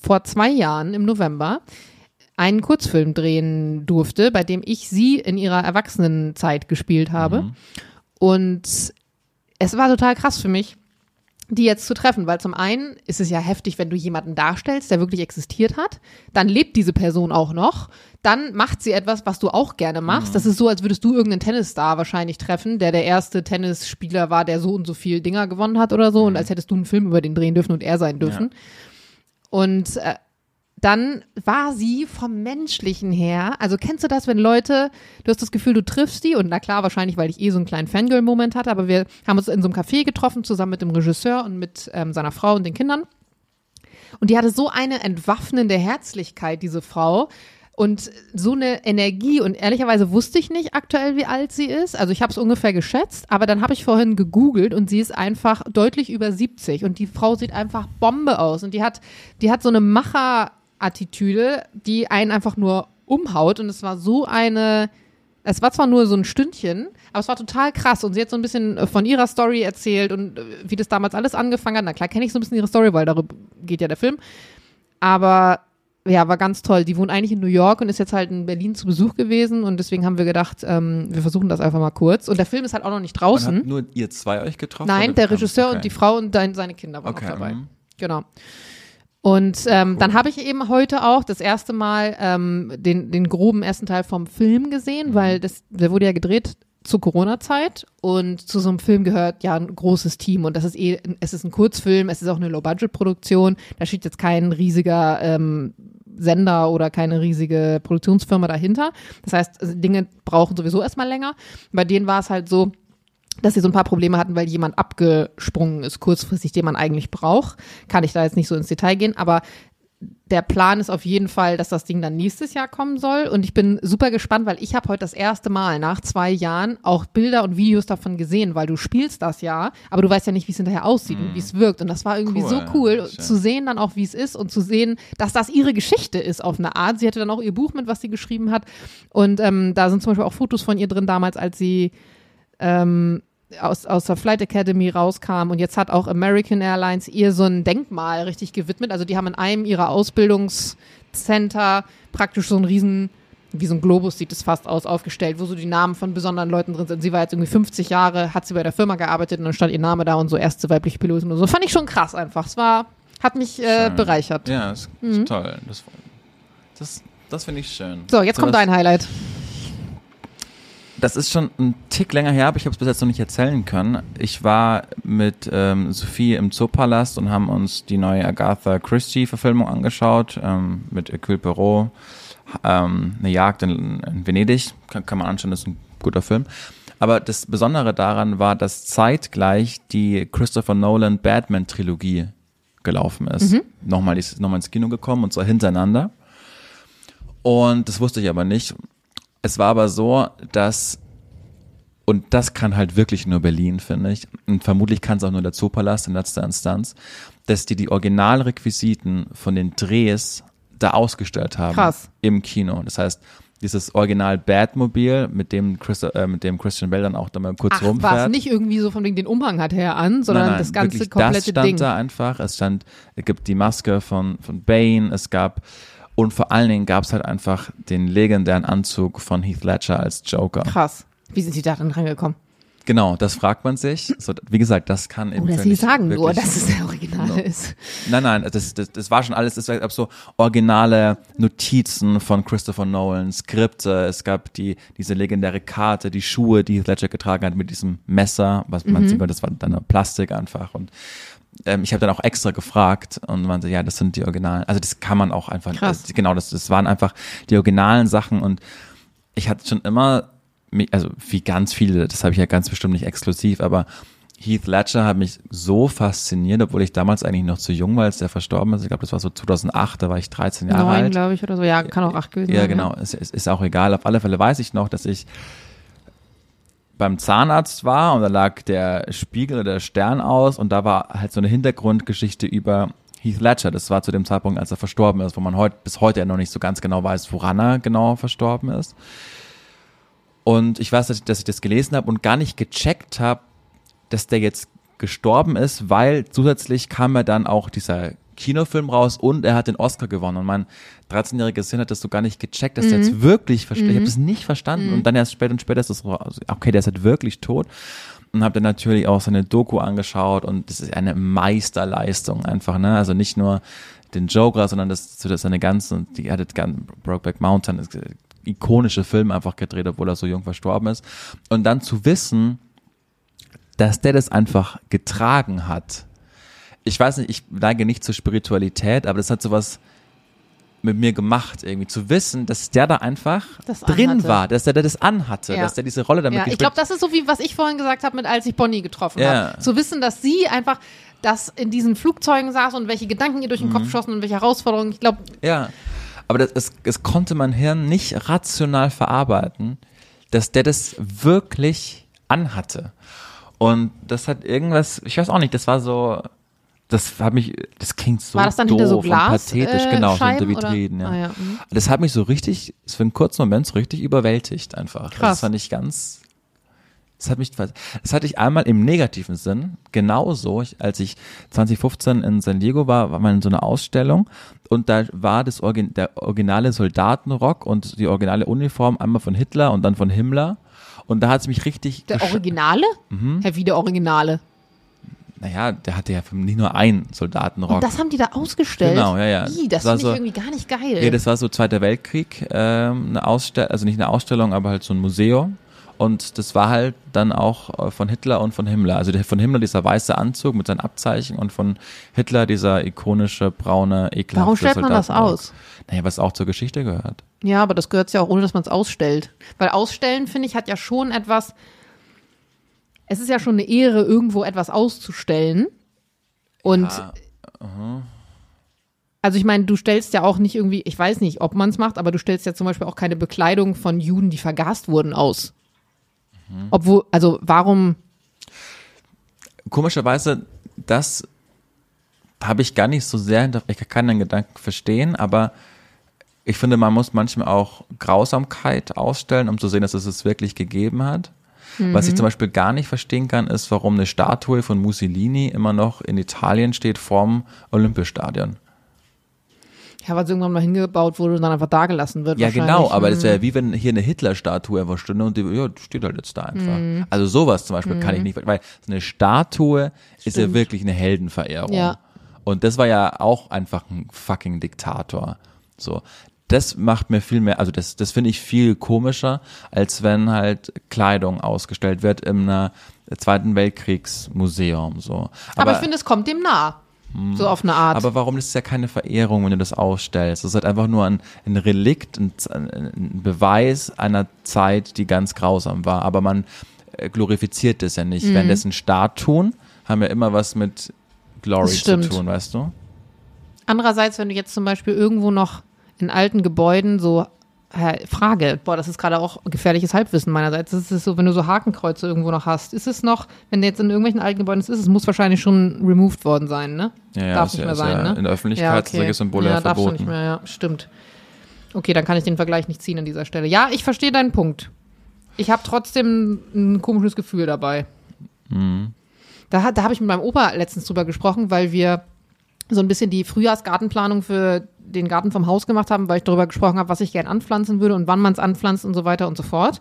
vor zwei Jahren im November einen Kurzfilm drehen durfte, bei dem ich sie in ihrer Erwachsenenzeit gespielt habe. Und es war total krass für mich, die jetzt zu treffen, weil zum einen ist es ja heftig, wenn du jemanden darstellst, der wirklich existiert hat, dann lebt diese Person auch noch, dann macht sie etwas, was du auch gerne machst. Das ist so, als würdest du irgendeinen Tennisstar wahrscheinlich treffen, der der erste Tennisspieler war, der so und so viel Dinger gewonnen hat oder so und als hättest du einen Film über den drehen dürfen und er sein dürfen. Und äh, dann war sie vom Menschlichen her, also kennst du das, wenn Leute, du hast das Gefühl, du triffst die und na klar, wahrscheinlich, weil ich eh so einen kleinen Fangirl-Moment hatte, aber wir haben uns in so einem Café getroffen, zusammen mit dem Regisseur und mit ähm, seiner Frau und den Kindern. Und die hatte so eine entwaffnende Herzlichkeit, diese Frau. Und so eine Energie. Und ehrlicherweise wusste ich nicht aktuell, wie alt sie ist. Also ich habe es ungefähr geschätzt, aber dann habe ich vorhin gegoogelt und sie ist einfach deutlich über 70. Und die Frau sieht einfach Bombe aus. Und die hat, die hat so eine Macher-Attitüde, die einen einfach nur umhaut. Und es war so eine, es war zwar nur so ein Stündchen, aber es war total krass. Und sie hat so ein bisschen äh, von ihrer Story erzählt und äh, wie das damals alles angefangen hat. Na klar kenne ich so ein bisschen ihre Story, weil darüber geht ja der Film. Aber ja, war ganz toll. Die wohnt eigentlich in New York und ist jetzt halt in Berlin zu Besuch gewesen. Und deswegen haben wir gedacht, ähm, wir versuchen das einfach mal kurz. Und der Film ist halt auch noch nicht draußen. habt nur ihr zwei euch getroffen? Nein, der? Regisseur okay. und die Frau und dein, seine Kinder waren Okay, auch dabei. mhm. Genau. Und ähm, dann habe ich eben heute auch das erste Mal ähm, den, den groben ersten Teil vom Film gesehen, weil das, der wurde ja gedreht zur Corona-Zeit und zu so einem Film gehört ja ein großes Team und das ist eh, es ist ein Kurzfilm, es ist auch eine Low-Budget-Produktion, da steht jetzt kein riesiger ähm, Sender oder keine riesige Produktionsfirma dahinter. Das heißt, also Dinge brauchen sowieso erstmal länger. Bei denen war es halt so, dass sie so ein paar Probleme hatten, weil jemand abgesprungen ist, kurzfristig, den man eigentlich braucht. Kann ich da jetzt nicht so ins Detail gehen, aber der Plan ist auf jeden Fall, dass das Ding dann nächstes Jahr kommen soll. Und ich bin super gespannt, weil ich habe heute das erste Mal nach zwei Jahren auch Bilder und Videos davon gesehen, weil du spielst das ja, aber du weißt ja nicht, wie es hinterher aussieht und wie es wirkt. Und das war irgendwie Cool, so cool schön. zu sehen dann auch, wie es ist und zu sehen, dass das ihre Geschichte ist auf eine Art. Sie hatte dann auch ihr Buch mit, was sie geschrieben hat. Und ähm, da sind zum Beispiel auch Fotos von ihr drin damals, als sie ähm, aus, aus der Flight Academy rauskam und jetzt hat auch American Airlines ihr so ein Denkmal richtig gewidmet. Also die haben in einem ihrer Ausbildungscenter praktisch so ein riesen, wie so ein Globus sieht es fast aus, aufgestellt, wo so die Namen von besonderen Leuten drin sind. Sie war jetzt irgendwie 50 Jahre, hat sie bei der Firma gearbeitet und dann stand ihr Name da und so erste weibliche Pilotin und so. Fand ich schon krass einfach. Es war, hat mich äh, bereichert. Ja, ist, ist toll. Das, das, das finde ich schön. Mhm. So, jetzt kommt Sowas- dein Highlight. Das ist schon ein Tick länger her, aber ich habe es bis jetzt noch nicht erzählen können. Ich war mit ähm, Sophie im Zoopalast und haben uns die neue Agatha Christie-Verfilmung angeschaut ähm, mit Hercule Poirot. Ähm, eine Jagd in, in Venedig, kann, kann man anschauen, ist ein guter Film. Aber das Besondere daran war, dass zeitgleich die Christopher Nolan Batman-Trilogie gelaufen ist. Nochmal, die ist nochmal ins Kino gekommen und zwar hintereinander. Und das wusste ich aber nicht. Es war aber so, dass, und das kann halt wirklich nur Berlin, finde ich, und vermutlich kann es auch nur der Zoopalast in letzter Instanz, dass die die Originalrequisiten von den Drehs da ausgestellt haben. Krass. Im Kino. Das heißt, dieses Original Batmobil, mit dem, Chris, äh, mit dem Christian Bell dann auch da mal kurz Ach, war rumfährt. es nicht irgendwie so von wegen den Umhang hat er an, sondern Nein, nein, das ganze komplette das stand Ding. da einfach. Es stand, es gibt die Maske von, von Bane, es gab, und vor allen Dingen gab es halt einfach den legendären Anzug von Heath Ledger als Joker. Krass. Wie sind sie da dann rangekommen? Genau, das fragt man sich. So, wie gesagt, das kann eben Oder sie sagen nur, dass es der Originale ist. Nein, nein, das, das, das war schon alles. Es gab so originale Notizen von Christopher Nolan, Skripte. Es gab die diese legendäre Karte, die Schuhe, die Heath Ledger getragen hat mit diesem Messer, was man Mhm. sieht, das war dann Plastik einfach und ähm, ich habe dann auch extra gefragt und man so, ja, das sind die Originalen. Also das kann man auch einfach. Krass. äh, Genau, das, das waren einfach die originalen Sachen und ich hatte schon immer, also wie ganz viele, das habe ich ja ganz bestimmt nicht exklusiv, aber Heath Ledger hat mich so fasziniert, obwohl ich damals eigentlich noch zu jung war, als der verstorben ist. Ich glaube, das war so 2008, da war ich 13 Jahre Neun, alt. glaube ich, oder so. Ja, kann auch acht gewesen Ja, sein. genau. Es, es ist auch egal. Auf alle Fälle weiß ich noch, dass ich beim Zahnarzt war und da lag der Spiegel oder der Stern aus und da war halt so eine Hintergrundgeschichte über Heath Ledger. Das war zu dem Zeitpunkt, als er verstorben ist, wo man heute bis heute ja noch nicht so ganz genau weiß, woran er genau verstorben ist. Und ich weiß, dass ich, dass ich das gelesen habe und gar nicht gecheckt habe, dass der jetzt gestorben ist, weil zusätzlich kam ja dann auch dieser Kinofilm raus und er hat den Oscar gewonnen. Und mein 13-jähriges Kind hat das so gar nicht gecheckt, dass der jetzt wirklich versteht. Ich habe das nicht verstanden. Und dann erst später und später ist das so, also, okay, der ist halt wirklich tot. Und habe dann natürlich auch seine Doku angeschaut und das ist eine Meisterleistung einfach, ne? Also nicht nur den Joker, sondern das, das seine ganzen, die hat ganz Brokeback Mountain, ist, äh, ikonische Film einfach gedreht, obwohl er so jung verstorben ist. Und dann zu wissen, dass der das einfach getragen hat. Ich weiß nicht, ich neige nicht zur Spiritualität, aber das hat sowas mit mir gemacht, irgendwie zu wissen, dass der da einfach Das drin anhatte. war, dass der da das anhatte, Ja. dass der diese Rolle damit Ja, ich gespielt glaube, das ist so wie, was ich vorhin gesagt habe, mit als ich Bonnie getroffen Ja. habe. Zu wissen, dass sie einfach das in diesen Flugzeugen saß und welche Gedanken ihr durch den Mhm. Kopf schossen und welche Herausforderungen. Ich glaube, Ja, aber das, es, es konnte mein Hirn nicht rational verarbeiten, dass der das wirklich anhatte. Und das hat irgendwas, ich weiß auch nicht, das war so, das hat mich, das klingt so war das dann doof hinter so und Glas? pathetisch, äh, genau, so Scheiben, oder? Vitrinen, ja. Ah, ja. mhm. Das hat mich so richtig, für einen kurzen Moment so richtig überwältigt einfach. Krass. Das fand ich ganz, das hat mich, das hatte ich einmal im negativen Sinn, genauso, ich, als ich 2015 in San Diego war, war mal in so einer Ausstellung und da war das Origin, der originale Soldatenrock und die originale Uniform einmal von Hitler und dann von Himmler und da hat es mich richtig, Der Originale? Mhm. Herr, wie der Originale. Naja, der hatte ja nicht nur einen Soldatenrock. Und das haben die da ausgestellt? Genau, ja, ja. Ih, das Das war finde ich so- irgendwie gar nicht geil. Ja, das war so Zweiter Weltkrieg, ähm, eine Ausstellung, also nicht eine Ausstellung, aber halt so ein Museum. Und das war halt dann auch äh, von Hitler und von Himmler. Also von Himmler dieser weiße Anzug mit seinen Abzeichen und von Hitler dieser ikonische, braune, ekelhafte Warum stellt man das aus? Naja, was auch zur Geschichte gehört. Ja, aber das gehört ja auch, ohne dass man es ausstellt. Weil ausstellen, finde ich, hat ja schon etwas, es ist ja schon eine Ehre, irgendwo etwas auszustellen. Und Ja, also ich meine, du stellst ja auch nicht irgendwie, ich weiß nicht, ob man es macht, aber du stellst ja zum Beispiel auch keine Bekleidung von Juden, die vergast wurden, aus. Mhm. Obwohl, also warum, komischerweise, das habe ich gar nicht so sehr hinter, ich kann den Gedanken verstehen, aber ich finde, man muss manchmal auch Grausamkeit ausstellen, um zu sehen, dass es es wirklich gegeben hat. Was ich Mhm. zum Beispiel gar nicht verstehen kann, ist, warum eine Statue von Mussolini immer noch in Italien steht vorm Olympiastadion. ja, weil es irgendwann mal hingebaut wurde und dann einfach da gelassen wird. Ja, genau, aber das wäre wie wenn hier eine Hitler-Statue einfach stünde und die ja, steht halt jetzt da einfach. Mhm. Also sowas zum Beispiel kann ich nicht, weil so eine Statue ist ja Stimmt. wirklich eine Heldenverehrung. Ja. Und das war ja auch einfach ein fucking Diktator. So. Das macht mir viel mehr, also das, das finde ich viel komischer, als wenn halt Kleidung ausgestellt wird in einer Zweiten Weltkriegsmuseum, so. Aber, ich finde, es kommt dem nah. So auf eine Art. Aber warum das ist ja keine Verehrung, wenn du das ausstellst? Das ist halt einfach nur ein, ein Relikt, ein, ein Beweis einer Zeit, die ganz grausam war. Aber man äh, glorifiziert das ja nicht. Mhm. Währenddessen Statuen haben ja immer was mit Glory zu tun, weißt du? Andererseits, wenn du jetzt zum Beispiel irgendwo noch in alten Gebäuden so Frage, boah, das ist gerade auch gefährliches Halbwissen meinerseits. Das ist so, wenn du so Hakenkreuze irgendwo noch hast, ist es noch, wenn du jetzt in irgendwelchen alten Gebäuden ist, es muss wahrscheinlich schon removed worden sein, ne? Ja, ja, darf nicht ja- mehr sein, ja ne? in der Öffentlichkeit solche Symbole ja, ja darfst du verboten. nicht mehr, ja, stimmt. Okay, dann kann ich den Vergleich nicht ziehen an dieser Stelle. Ja, ich verstehe deinen Punkt. Ich habe trotzdem ein komisches Gefühl dabei. Mhm. Da, da habe ich mit meinem Opa letztens drüber gesprochen, weil wir so ein bisschen die Frühjahrsgartenplanung für den Garten vom Haus gemacht haben, weil ich darüber gesprochen habe, was ich gern anpflanzen würde und wann man es anpflanzt und so weiter und so fort.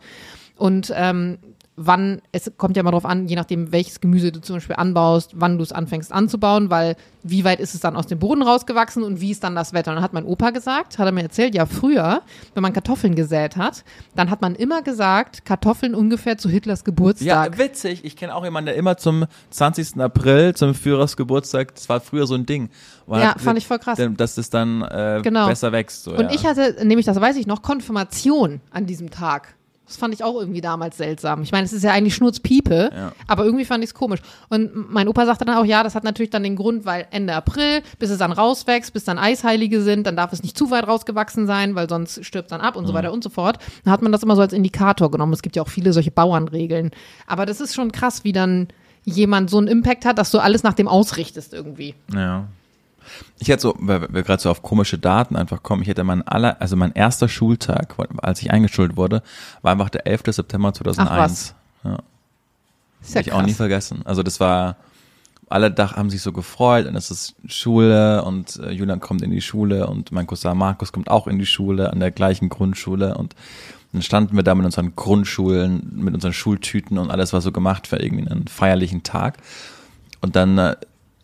Und ähm, wann, es kommt ja mal drauf an, je nachdem, welches Gemüse du zum Beispiel anbaust, wann du es anfängst anzubauen, weil wie weit ist es dann aus dem Boden rausgewachsen und wie ist dann das Wetter? Und dann hat mein Opa gesagt, hat er mir erzählt, ja früher, wenn man Kartoffeln gesät hat, dann hat man immer gesagt, Kartoffeln ungefähr zu Hitlers Geburtstag. Ja, witzig. Ich kenne auch jemanden, der immer zum 20. April, zum Führersgeburtstag, das war früher so ein Ding. Weil Ja, fand ich voll krass. Dass das dann äh, Genau. besser wächst. So, Und ja. ich hatte, nämlich das weiß ich noch, Konfirmation an diesem Tag. Das fand ich auch irgendwie damals seltsam. Ich meine, es ist ja eigentlich Schnurzpiepe, Ja. aber irgendwie fand ich es komisch. Und mein Opa sagte dann auch, ja, das hat natürlich dann den Grund, weil Ende April, bis es dann rauswächst, bis dann Eisheilige sind, dann darf es nicht zu weit rausgewachsen sein, weil sonst stirbt dann ab und so Mhm. weiter und so fort. Dann hat man das immer so als Indikator genommen. Es gibt ja auch viele solche Bauernregeln. Aber das ist schon krass, wie dann jemand so einen Impact hat, dass du alles nach dem ausrichtest irgendwie. Ja. Ich hätte so, weil wir gerade so auf komische Daten einfach kommen, ich hätte mein aller, also mein erster Schultag, als ich eingeschult wurde, war einfach der 11. September 2001. Ja, Ist ja Hab ich auch nie vergessen. Also das war, alle Dach haben sich so gefreut und es ist Schule und äh, Julian kommt in die Schule und mein Cousin Markus kommt auch in die Schule, an der gleichen Grundschule und dann standen wir da mit unseren Grundschulen, mit unseren Schultüten und alles war so gemacht für irgendwie einen feierlichen Tag. Und dann äh,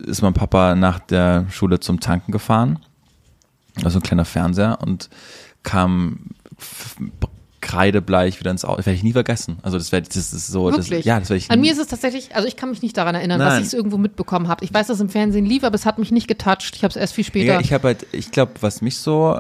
ist mein Papa nach der Schule zum Tanken gefahren, also ein kleiner Fernseher und kam kreidebleich wieder ins Auto. Das werde ich nie vergessen. Also das werde das ist so, das, Wirklich? ja, das werde ich An mir ist es tatsächlich, also ich kann mich nicht daran erinnern, dass Nein. ich es irgendwo mitbekommen habe. Ich weiß, dass es im Fernsehen lief, aber es hat mich nicht getoucht. Ich habe es erst viel später. Ja, ich habe halt, ich glaube, was mich so,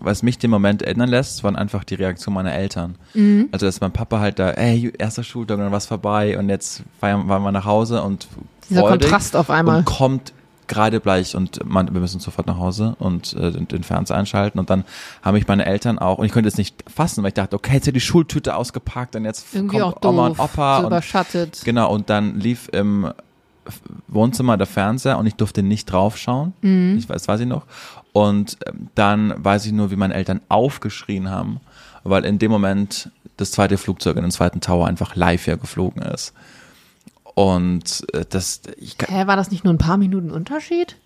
was mich den Moment erinnern lässt, waren einfach die Reaktion meiner Eltern. Mhm. Also, dass mein Papa halt da, ey, erster Schultag dann was vorbei und jetzt waren wir nach Hause und Dieser Kontrast auf einmal. Und kommt gerade bleich und man, wir müssen sofort nach Hause und äh, den, den Fernseher einschalten und dann haben mich meine Eltern auch, und ich konnte es nicht fassen, weil ich dachte, okay, jetzt ja die Schultüte ausgepackt und jetzt irgendwie auch kommt Oma doof, und Opa so und überschattet. Genau, und dann lief im Wohnzimmer der Fernseher und ich durfte nicht draufschauen. Mhm. Ich weiß, weiß ich noch. Und ähm, dann weiß ich nur, wie meine Eltern aufgeschrien haben, weil in dem Moment das zweite Flugzeug in den zweiten Tower einfach live hier geflogen ist. Und äh, das, ich, kann- Hä, war das nicht nur ein paar Minuten Unterschied?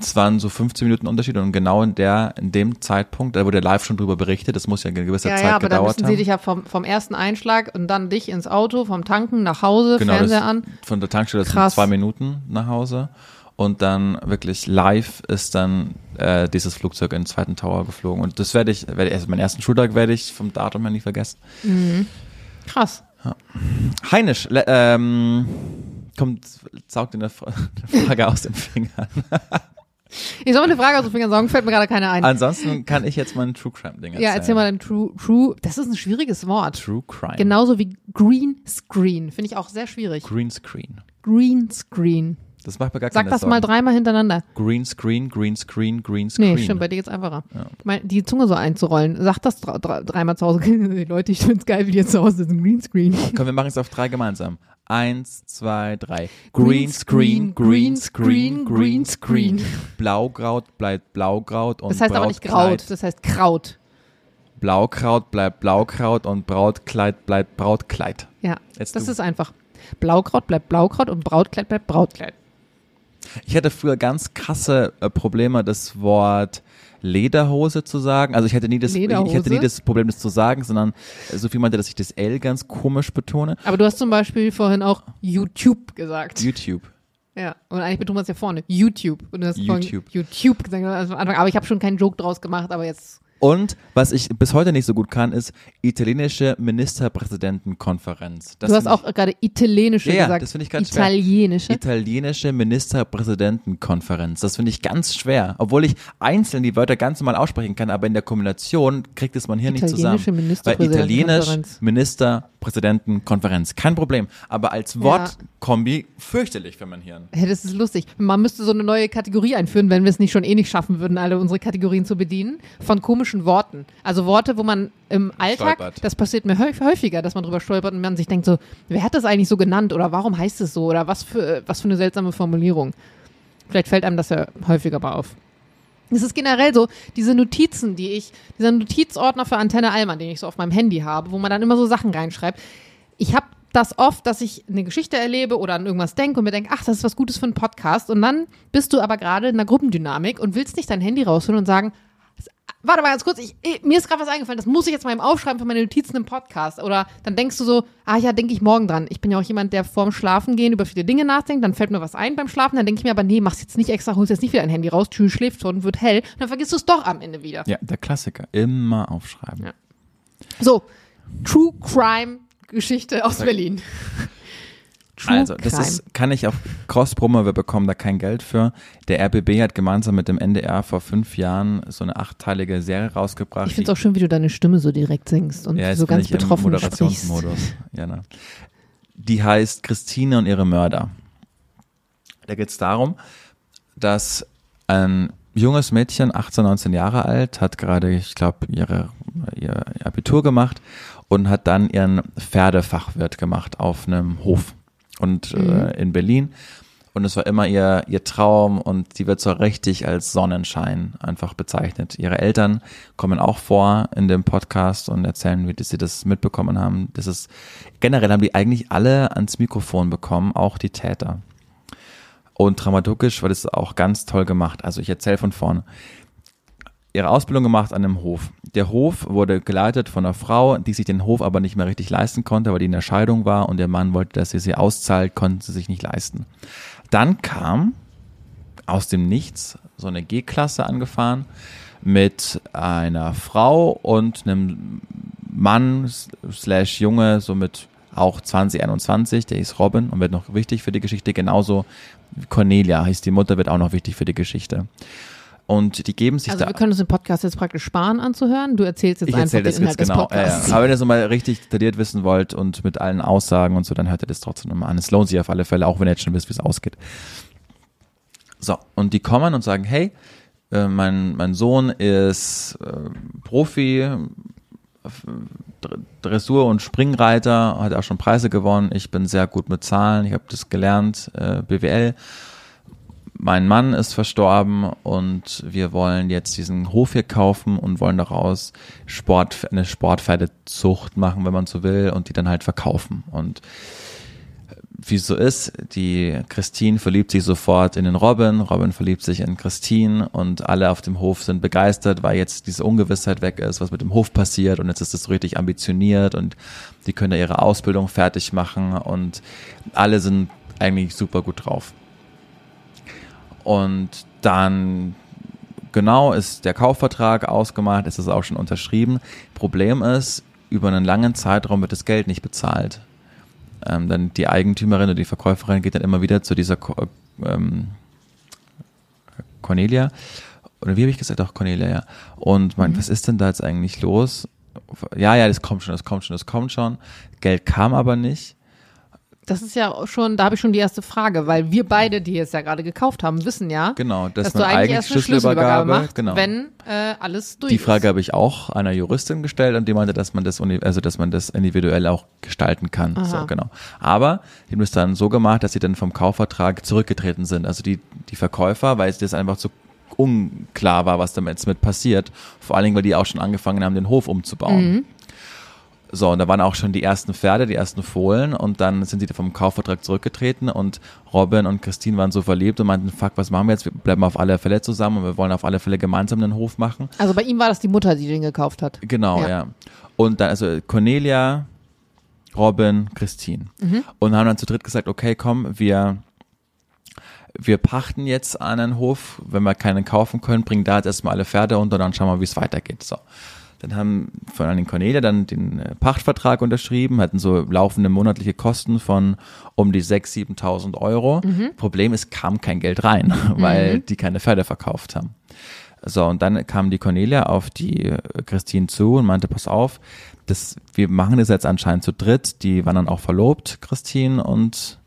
Es waren so 15 Minuten Unterschied und genau in der, in dem Zeitpunkt, da wurde live schon drüber berichtet, das muss ja eine gewisse Ja, Zeit ja, aber dann gedauert müssen haben. sie dich ja vom, vom ersten Einschlag und dann dich ins Auto, vom Tanken nach Hause, Genau, Fernseher das, an. Von der Tankstelle sind Krass. zwei Minuten nach Hause. Und dann wirklich live ist dann äh, dieses Flugzeug in den zweiten Tower geflogen. Und das werde ich, werde ich, also meinen ersten Schultag werde ich vom Datum her nie vergessen. Krass. Heinisch, le- ähm, kommt, saugt in der Frage aus den Fingern. Ich soll mal eine Frage aus dem Finger sagen, fällt mir gerade keine ein. Ansonsten kann ich jetzt mal ein True Crime Ding erzählen. ja, erzähl mal dein True, True, das ist ein schwieriges Wort. True Crime. Genauso wie Green Screen. Finde ich auch sehr schwierig. Green Screen. Green Screen. Das macht mir gar Sag keine das Sorgen. mal dreimal hintereinander. Green Screen, Green Screen, Green Screen. Nee, stimmt, bei dir geht's einfacher. Mein, die Zunge so einzurollen. Sag das dr dr dreimal zu Hause. Leute, ich find's geil, wie die jetzt zu Hause sitzen. Greenscreen. Komm, wir machen es auf drei gemeinsam. Eins, zwei, drei. Green Screen, Green Screen, Green Screen. Blaukraut bleibt Blaukraut und Das heißt aber nicht Kraut, das heißt Kraut. Blaukraut bleibt Blaukraut und Brautkleid bleibt Brautkleid. Ja, Jetzt das du. ist einfach. Blaukraut bleibt Blaukraut und Brautkleid bleibt Brautkleid. Ich hatte früher ganz krasse äh, Probleme, das Wort Lederhose zu sagen. Also ich hätte nie das, ich hätte nie das Problem, das zu sagen, sondern äh, Sophie meinte, dass ich das L ganz komisch betone. Aber du hast zum Beispiel vorhin auch YouTube gesagt. YouTube. Ja, und eigentlich betont man es ja vorne. YouTube. Und du hast YouTube. YouTube gesagt. Also am Anfang. Aber ich habe schon keinen Joke draus gemacht, aber jetzt. Und was ich bis heute nicht so gut kann, ist italienische Ministerpräsidentenkonferenz. Das du hast auch gerade italienische Ja, ja, gesagt. das finde ich ganz schwer. Italienische. Italienische Ministerpräsidentenkonferenz. Das finde ich ganz schwer. Obwohl ich einzeln die Wörter ganz normal aussprechen kann, aber in der Kombination kriegt es man hier nicht zusammen. Italienische Weil Italienisch Ministerpräsidentenkonferenz. Ministerpräsidentenkonferenz. Kein Problem. Aber als Wortkombi fürchterlich für mein Hirn. Hey, das ist lustig. Man müsste so eine neue Kategorie einführen, wenn wir es nicht schon eh nicht schaffen würden, alle unsere Kategorien zu bedienen, von komischen Worten. Also Worte, wo man im Alltag, Stolpert. das passiert mir häufig, häufiger, dass man drüber stolpert und man sich denkt so, wer hat das eigentlich so genannt oder warum heißt es so oder was für, was für eine seltsame Formulierung. Vielleicht fällt einem das ja häufiger mal auf. Es ist generell so, diese Notizen, die ich, dieser Notizordner für Antenne Allmann, den ich so auf meinem Handy habe, wo man dann immer so Sachen reinschreibt. Ich habe das oft, dass ich eine Geschichte erlebe oder an irgendwas denke und mir denke, ach, das ist was Gutes für einen Podcast. Und dann bist du aber gerade in einer Gruppendynamik und willst nicht dein Handy rausholen und sagen, warte mal ganz kurz, ich, mir ist gerade was eingefallen, das muss ich jetzt mal im Aufschreiben für meine Notizen im Podcast. Oder dann denkst du so, ah ja, denke ich morgen dran. Ich bin ja auch jemand, der vorm Schlafengehen über viele Dinge nachdenkt, dann fällt mir was ein beim Schlafen, dann denke ich mir aber, nee, mach's jetzt nicht extra, holst jetzt nicht wieder ein Handy raus, Tür schläft schon, wird hell, dann vergisst du es doch am Ende wieder. Ja, der Klassiker. Immer aufschreiben. Ja. So, True Crime Geschichte aus Berlin. True Also, das Crime. ist, kann ich auf Cross-Promo, wir bekommen da kein Geld für. Der RBB hat gemeinsam mit dem NDR vor fünf Jahren so eine achteilige Serie rausgebracht. ich finde es auch schön, wie du deine Stimme so direkt singst und ja, so ganz ich im betroffen sprichst. Moderationsmodus. Ja, ne. Die heißt Christine und ihre Mörder. Da geht es darum, dass ein junges Mädchen, 18, 19 Jahre alt, hat gerade, ich glaube, ihre ihr Abitur gemacht und hat dann ihren Pferdefachwirt gemacht auf einem Hof und äh, in Berlin. Und es war immer ihr, ihr Traum und sie wird so richtig als Sonnenschein einfach bezeichnet. Ihre Eltern kommen auch vor in dem Podcast und erzählen, wie sie das mitbekommen haben. Das ist, generell haben die eigentlich alle ans Mikrofon bekommen, auch die Täter. Und dramaturgisch war das auch ganz toll gemacht. Also ich erzähle von vorne. Ihre Ausbildung gemacht an einem Hof. Der Hof wurde geleitet von einer Frau, die sich den Hof aber nicht mehr richtig leisten konnte, weil die in der Scheidung war und der Mann wollte, dass sie sie auszahlt, konnten sie sich nicht leisten. Dann kam aus dem Nichts so eine G-Klasse angefahren mit einer Frau und einem Mann slash Junge, so mit auch 2021, der ist Robin und wird noch wichtig für die Geschichte, genauso Cornelia heißt die Mutter, wird auch noch wichtig für die Geschichte. Und die geben sich Also da. wir können uns den Podcast jetzt praktisch sparen anzuhören. Du erzählst jetzt Ich einfach erzähle den das Inhalt jetzt genau. Ja, ja. Aber wenn ihr so mal richtig detailliert wissen wollt und mit allen Aussagen und so, dann hört ihr das trotzdem nochmal an. Es lohnt sich auf alle Fälle, auch wenn ihr jetzt schon wisst, wie es ausgeht. So, und die kommen und sagen, hey, äh, mein, mein Sohn ist äh, Profi, Dr- Dressur- und Springreiter, hat auch schon Preise gewonnen. Ich bin sehr gut mit Zahlen, ich habe das gelernt, äh, BWL. Mein Mann ist verstorben und wir wollen jetzt diesen Hof hier kaufen und wollen daraus Sport, eine Sportpferdezucht machen, wenn man so will, und die dann halt verkaufen. Und wie es so ist, die Christine verliebt sich sofort in den Robin, Robin verliebt sich in Christine und alle auf dem Hof sind begeistert, weil jetzt diese Ungewissheit weg ist, was mit dem Hof passiert und jetzt ist es so richtig ambitioniert und die können da ihre Ausbildung fertig machen und alle sind eigentlich super gut drauf. Und dann genau ist der Kaufvertrag ausgemacht, ist es auch schon unterschrieben. Problem ist, über einen langen Zeitraum wird das Geld nicht bezahlt. Ähm, dann die Eigentümerin oder die Verkäuferin geht dann immer wieder zu dieser Ko ähm, Cornelia. Oder wie habe ich gesagt? Auch Cornelia, ja. Und meint, was ist denn da jetzt eigentlich los? Ja, ja, das kommt schon, das kommt schon, das kommt schon. Geld kam aber nicht. Das ist ja auch schon, da habe ich schon die erste Frage, weil wir beide, die es ja gerade gekauft haben, wissen ja, Genau, dass, dass du eigentlich erst eine Schlüsselübergabe machst, genau. wenn äh, alles durch Die. Frage habe ich auch einer Juristin gestellt und die meinte, dass man das, also dass man das individuell auch gestalten kann. Aha. So, genau. Aber die haben es dann so gemacht, dass sie dann vom Kaufvertrag zurückgetreten sind. Also die, die Verkäufer, weil es das einfach zu unklar war, was damit jetzt mit passiert. Vor allen Dingen, weil die auch schon angefangen haben, den Hof umzubauen. Mhm. So, und da waren auch schon die ersten Pferde, die ersten Fohlen und dann sind sie vom Kaufvertrag zurückgetreten und Robin und Christine waren so verliebt und meinten, fuck, was machen wir jetzt? Wir bleiben auf alle Fälle zusammen und wir wollen auf alle Fälle gemeinsam den Hof machen. Also bei ihm war das die Mutter, die den gekauft hat. Genau, Ja. ja. Und dann, also Cornelia, Robin, Christine. Mhm. Und haben dann zu dritt gesagt, okay, komm, wir, wir pachten jetzt einen Hof, wenn wir keinen kaufen können, bringen da jetzt erstmal alle Pferde unter und dann schauen wir, wie es weitergeht. So. Dann haben von allen Cornelia dann den äh, Pachtvertrag unterschrieben, hatten so laufende monatliche Kosten von um die 6.000, 7.000 Euro. Problem ist, kam kein Geld rein, weil die keine Pferde verkauft haben. So, und dann kam die Cornelia auf die äh, Christine zu und meinte, pass auf, das, wir machen das jetzt anscheinend zu dritt. Die waren dann auch verlobt, Christine und,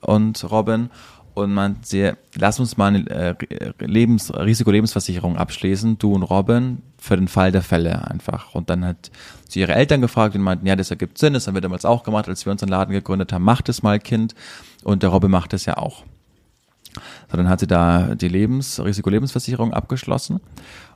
und Robin. Und man sie, lass uns mal eine äh, Lebens, Risikolebensversicherung abschließen, du und Robin, für den Fall der Fälle einfach. Und dann hat sie ihre Eltern gefragt und meinten, ja, das ergibt Sinn, das haben wir damals auch gemacht, als wir unseren Laden gegründet haben, macht es mal, Kind. Und der Robin macht es ja auch. So, dann hat sie da die Lebens, Risikolebensversicherung abgeschlossen.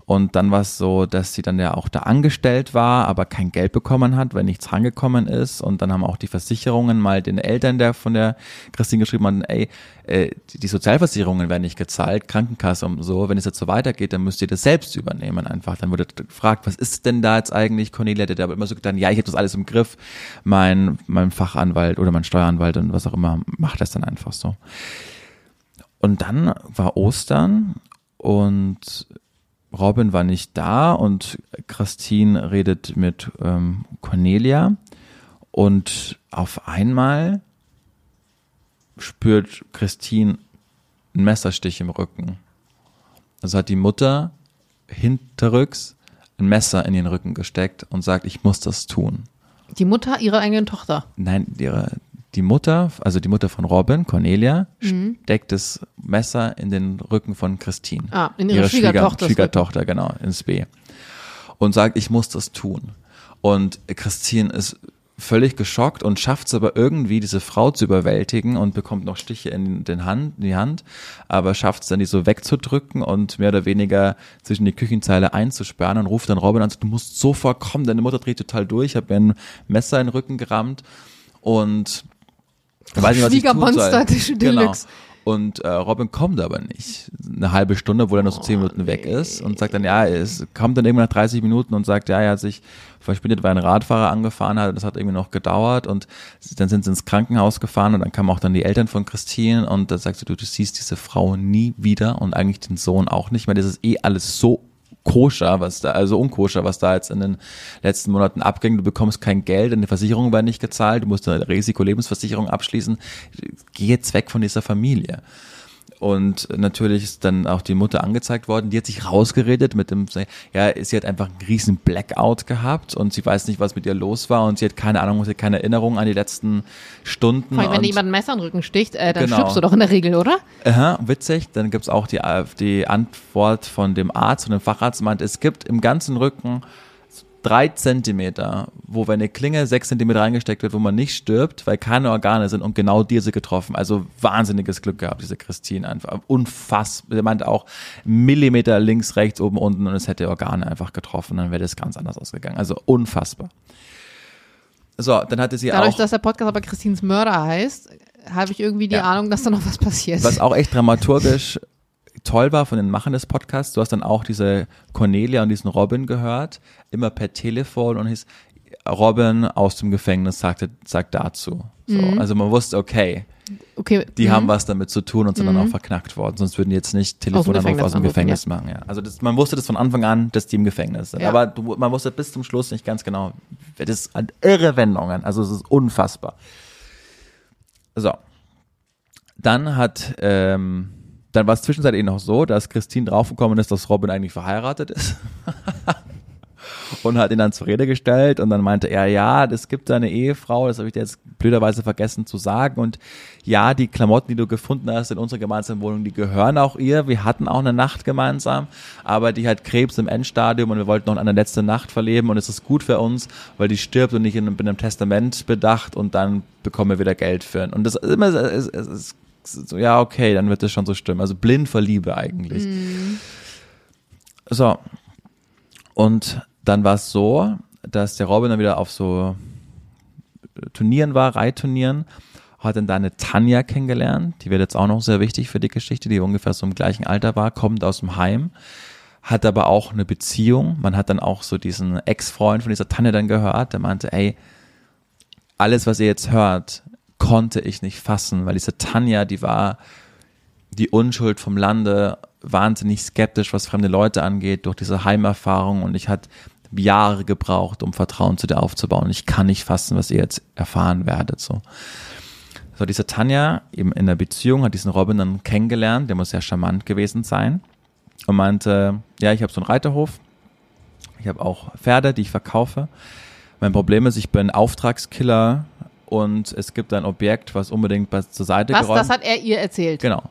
Und dann war es so, dass sie dann ja auch da angestellt war, aber kein Geld bekommen hat, weil nichts rangekommen ist. Und dann haben auch die Versicherungen mal den Eltern der von der Christine geschrieben, haben, ey, äh, die Sozialversicherungen werden nicht gezahlt, Krankenkasse und so. Wenn es jetzt so weitergeht, dann müsst ihr das selbst übernehmen einfach. Dann wurde gefragt, was ist denn da jetzt eigentlich? Cornelia hat aber immer so getan, ja, ich habe das alles im Griff. Mein, mein Fachanwalt oder mein Steueranwalt und was auch immer macht das dann einfach so. Und dann war Ostern und Robin war nicht da und Christine redet mit ähm, Cornelia und auf einmal spürt Christine einen Messerstich im Rücken. Also hat die Mutter hinterrücks ein Messer in den Rücken gesteckt und sagt, ich muss das tun. Die Mutter ihrer eigenen Tochter. Nein, ihre, die Mutter, also die Mutter von Robin, Cornelia, steckt das Messer in den Rücken von Christine. Ah, in ihre Schwiegertochters Schwiegertochter, genau, ins B. Und sagt, ich muss das tun. Und Christine ist völlig geschockt und schafft es aber irgendwie, diese Frau zu überwältigen und bekommt noch Stiche in, den Hand, in die Hand, aber schafft es dann, die so wegzudrücken und mehr oder weniger zwischen die Küchenzeile einzusperren und ruft dann Robin an, du musst sofort kommen, deine Mutter dreht total durch, ich habe mir ein Messer in den Rücken gerammt und weiß nicht, was ich tun soll. Genau. Und äh, Robin kommt aber nicht. Eine halbe Stunde, obwohl er nur so zehn Minuten weg ist und sagt dann, ja, es kommt dann irgendwann nach 30 Minuten und sagt, ja, er hat sich verspätet, weil ein Radfahrer angefahren hat. Das hat irgendwie noch gedauert und dann sind sie ins Krankenhaus gefahren und dann kamen auch dann die Eltern von Christine und da sagst du, du, du siehst diese Frau nie wieder und eigentlich den Sohn auch nicht mehr. Das ist eh alles so koscher, was da, also unkoscher, was da jetzt in den letzten Monaten abging. Du bekommst kein Geld, deine Versicherung war nicht gezahlt, du musst eine Risikolebensversicherung abschließen. Geh jetzt weg von dieser Familie. Und natürlich ist dann auch die Mutter angezeigt worden, die hat sich rausgeredet mit dem, ja, sie hat einfach einen riesen Blackout gehabt und sie weiß nicht, was mit ihr los war und sie hat keine Ahnung, sie hat keine Erinnerung an die letzten Stunden. Vor allem, wenn jemand ein Messer in den Rücken sticht, äh, dann Genau. stirbst du doch in der Regel, oder? Aha, witzig. Dann gibt's auch die, äh, die Antwort von dem Arzt, von dem Facharzt, meint, es gibt im ganzen Rücken drei Zentimeter, wo wenn eine Klinge sechs Zentimeter reingesteckt wird, wo man nicht stirbt, weil keine Organe sind und genau dir sie getroffen. Also wahnsinniges Glück gehabt, diese Christine einfach. Unfassbar. Der meint auch Millimeter links, rechts, oben, unten und es hätte Organe einfach getroffen, dann wäre das ganz anders ausgegangen. Also unfassbar. So, dann hatte sie Dadurch, auch. dass der Podcast aber Christines Mörder heißt, habe ich irgendwie die Ja. Ahnung, dass da noch was passiert. Was auch echt dramaturgisch toll war von den Machern des Podcasts, du hast dann auch diese Cornelia und diesen Robin gehört, immer per Telefon und hieß, Robin aus dem Gefängnis sagte, sagt dazu. So, Also man wusste, okay, okay, die mhm. haben was damit zu tun und sind dann auch verknackt worden, sonst würden die jetzt nicht Telefonanruf Gefängnis aus dem Gefängnis machen. Ja. Also das, man wusste das von Anfang an, dass die im Gefängnis sind. Ja. Aber du, man wusste bis zum Schluss nicht ganz genau. Das sind irre Wendungen, also es ist unfassbar. So. Dann hat, ähm, Dann war es zwischenzeitlich noch so, dass Christine draufgekommen ist, dass Robin eigentlich verheiratet ist. und hat ihn dann zur Rede gestellt und dann meinte er, ja, es gibt da eine Ehefrau, das habe ich dir jetzt blöderweise vergessen zu sagen und ja, die Klamotten, die du gefunden hast in unserer gemeinsamen Wohnung, die gehören auch ihr. Wir hatten auch eine Nacht gemeinsam, aber die hat Krebs im Endstadium und wir wollten noch eine letzte Nacht verleben und es ist gut für uns, weil die stirbt und nicht in, in einem Testament bedacht und dann bekommen wir wieder Geld für ihn. Und das ist immer, es, es, es, so, ja, okay, dann wird das schon so stimmen. Also blind vor Liebe eigentlich. Mhm. So. Und dann war es so, dass der Robin dann wieder auf so Turnieren war, Reitturnieren, hat dann da eine Tanja kennengelernt, die wird jetzt auch noch sehr wichtig für die Geschichte, die ungefähr so im gleichen Alter war, kommt aus dem Heim, hat aber auch eine Beziehung. Man hat dann auch so diesen Ex-Freund von dieser Tanja dann gehört, der meinte, ey, alles, was ihr jetzt hört, konnte ich nicht fassen, weil diese Tanja, die war die Unschuld vom Lande, wahnsinnig skeptisch, was fremde Leute angeht, durch diese Heimerfahrung und ich hatte Jahre gebraucht, um Vertrauen zu dir aufzubauen. Ich kann nicht fassen, was ihr jetzt erfahren werdet. So, so diese Tanja eben in der Beziehung hat diesen Robin dann kennengelernt, der muss sehr charmant gewesen sein und meinte, ja, ich habe so einen Reiterhof, ich habe auch Pferde, die ich verkaufe. Mein Problem ist, ich bin Auftragskiller und es gibt ein Objekt, was unbedingt zur Seite Was? geräumt Das hat er ihr erzählt. Genau.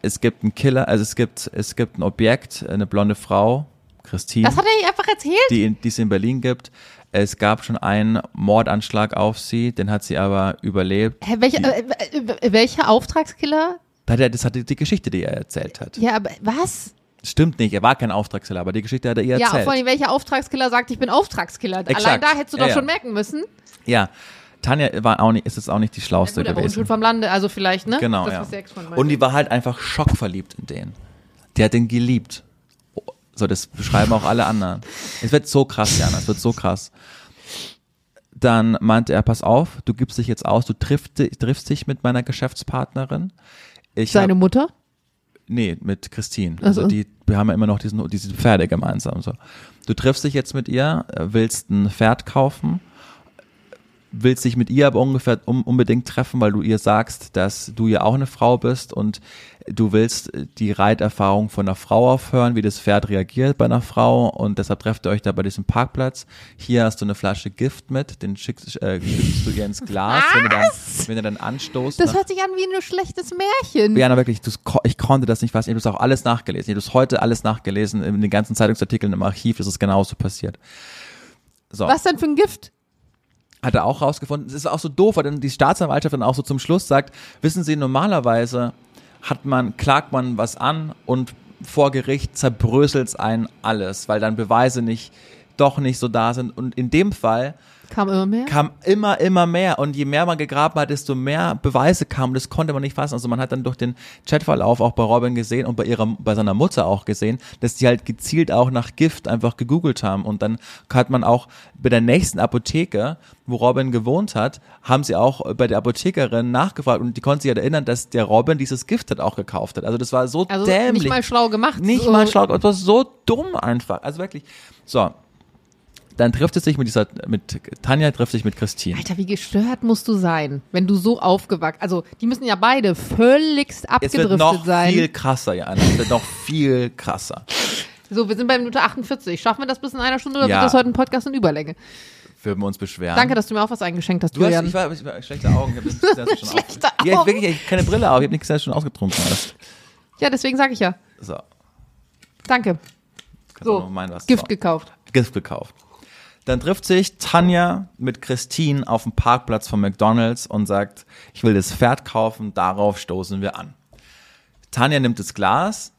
Es gibt einen Killer, also es gibt, es gibt ein Objekt, eine blonde Frau, Christine, Das hat er ihr einfach erzählt? die, die es in Berlin gibt. Es gab schon einen Mordanschlag auf sie, den hat sie aber überlebt. Hä, welche, äh, äh, welcher Auftragskiller? Das hat die Geschichte, die er erzählt hat. Ja, aber was? Stimmt nicht, er war kein Auftragskiller, aber die Geschichte hat er ihr Ja, erzählt. vor allem, welcher Auftragskiller sagt, ich bin Auftragskiller? Allein Exakt. da hättest du Ja, doch ja. schon merken müssen. Ja, Tanja war auch nicht, ist es auch nicht die schlauste Gut, aber gewesen. Unschuld vom Lande, also vielleicht, ne? Genau, das, ja. der Und die war halt einfach schockverliebt in den. Die hat den geliebt. So, das beschreiben auch alle anderen. Es wird so krass, Jana, es wird so krass. Dann meinte er, pass auf, du gibst dich jetzt aus, du triffst, triffst dich mit meiner Geschäftspartnerin. Ich Seine hab, Mutter? Nee, mit Christine. Also so. die, wir haben ja immer noch diesen, diese Pferde gemeinsam. So. Du triffst dich jetzt mit ihr, äh, willst ein Pferd kaufen, willst dich mit ihr aber ungefähr um, unbedingt treffen, weil du ihr sagst, dass du ja auch eine Frau bist und du willst die Reiterfahrung von einer Frau aufhören, wie das Pferd reagiert bei einer Frau und deshalb trefft ihr euch da bei diesem Parkplatz. Hier hast du eine Flasche Gift mit, den schickst, äh, schüttest du ihr ins Glas, wenn du dann, wenn du dann anstoßt. Das nach- hört sich an wie ein schlechtes Märchen. Jana, wirklich, ich konnte das nicht fassen. Ich habe das auch alles nachgelesen. Ich habe das heute alles nachgelesen. In den ganzen Zeitungsartikeln im Archiv ist es genauso passiert. So, Was denn für ein Gift? Hat er auch rausgefunden. Es ist auch so doof, weil dann die Staatsanwaltschaft dann auch so zum Schluss sagt, wissen Sie, normalerweise hat man, klagt man was an und vor Gericht zerbröselt's ein alles, weil dann Beweise nicht, doch nicht so da sind. Und in dem Fall Kam immer mehr? kam immer, immer mehr. Und je mehr man gegraben hat, desto mehr Beweise kamen. Das konnte man nicht fassen. Also man hat dann durch den Chatverlauf auch bei Robin gesehen und bei ihrer, bei seiner Mutter auch gesehen, dass die halt gezielt auch nach Gift einfach gegoogelt haben. Und dann hat man auch bei der nächsten Apotheke, wo Robin gewohnt hat, haben sie auch bei der Apothekerin nachgefragt und die konnte sich halt erinnern, dass der Robin dieses Gift halt auch gekauft hat. Also das war so also dämlich. nicht mal schlau gemacht. Nicht so. mal schlau, das war so dumm einfach. Also wirklich. So. Dann trifft es sich mit dieser, mit Tanja trifft sich mit Christine. Alter, wie gestört musst du sein, wenn du so aufgewachsen, also die müssen ja beide völligst Es abgedriftet wird noch sein. viel krasser, Jana. Es wird noch viel krasser. So, wir sind bei Minute 48. Schaffen wir das bis in einer Stunde oder Ja. wird das heute ein Podcast in Überlänge? Würden wir uns beschweren. Danke, dass du mir auch was eingeschenkt hast, Du hast, Julian. ich war, ich war schlechte Augen. Ich hab du schon Schlechte auf, Ja, ich, Augen. wirklich, ich keine Brille auf. Ich habe nicht gesehen, dass du schon ausgetrunken hast. ja, deswegen sage ich ja. So. Danke. Kannst So, meinen, was Gift so. gekauft. Gift gekauft. Dann trifft sich Tanja mit Christine auf dem Parkplatz von McDonalds und sagt, ich will das Pferd kaufen, darauf stoßen wir an. Tanja nimmt das Glas,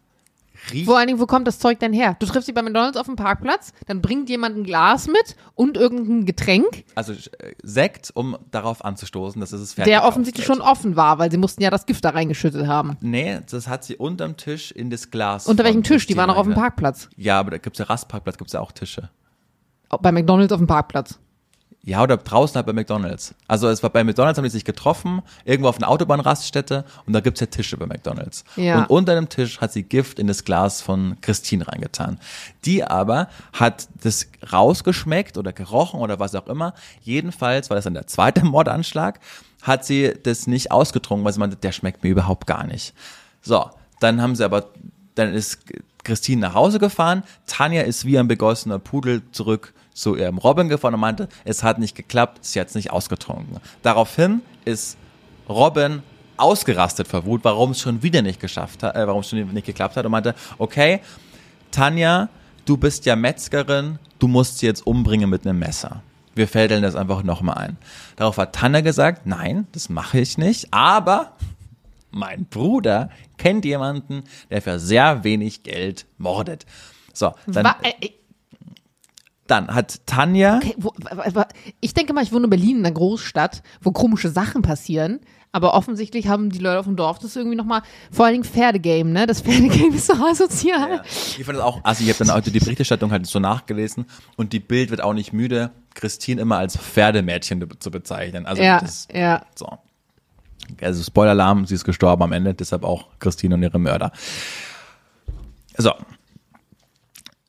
riecht Vor allen Dingen, wo kommt das Zeug denn her? Du triffst dich bei McDonalds auf dem Parkplatz, dann bringt jemand ein Glas mit und irgendein Getränk, also äh, Sekt, um darauf anzustoßen, dass es das Pferd der gekauft offensichtlich wird. schon offen war, weil sie mussten ja das Gift da reingeschüttet haben. Nee, das hat sie unterm Tisch in das Glas. Unter von welchem Tisch? Die waren noch auf dem. Parkplatz. Ja, aber da gibt's ja Rastparkplatz, gibt's ja auch Tische. Bei McDonalds auf dem Parkplatz. Ja, oder draußen halt bei McDonalds. Also es war bei McDonalds, haben die sich getroffen, irgendwo auf einer Autobahnraststätte und da gibt's ja Tische bei McDonalds. Ja. Und unter dem Tisch hat sie Gift in das Glas von Christine reingetan. Die aber hat das rausgeschmeckt oder gerochen oder was auch immer. Jedenfalls war das dann der zweite Mordanschlag, hat sie das nicht ausgetrunken, weil sie meinte, der schmeckt mir überhaupt gar nicht. So, Dann haben sie aber, dann ist Christine nach Hause gefahren. Tanja ist wie ein begossener Pudel zurück zu ihrem Robin gefahren und meinte, es hat nicht geklappt, sie hat es nicht ausgetrunken. Daraufhin ist Robin ausgerastet vor Wut, warum es schon wieder nicht geschafft hat, äh, warum es schon nicht geklappt hat und meinte, okay, Tanja, du bist ja Metzgerin, du musst sie jetzt umbringen mit einem Messer. Wir fädeln das einfach nochmal ein. Darauf hat Tanja gesagt, nein, das mache ich nicht, aber mein Bruder kennt jemanden, der für sehr wenig Geld mordet. So, dann, Wa- äh, äh, dann hat Tanja, okay, wo, ich denke mal, ich wohne in Berlin, in einer Großstadt, wo komische Sachen passieren. Aber offensichtlich haben die Leute auf dem Dorf das irgendwie nochmal, vor allen Dingen Pferdegame, ne? Das Pferdegame ist so asozial. Ja. Ich fand das auch, also ich habe dann auch die Berichterstattung halt so nachgelesen und die Bild wird auch nicht müde, Christine immer als Pferdemädchen zu bezeichnen. Also Ja, das, ja. so. Also Spoiler-Alarm, sie ist gestorben am Ende, deshalb auch Christine und ihre Mörder. So.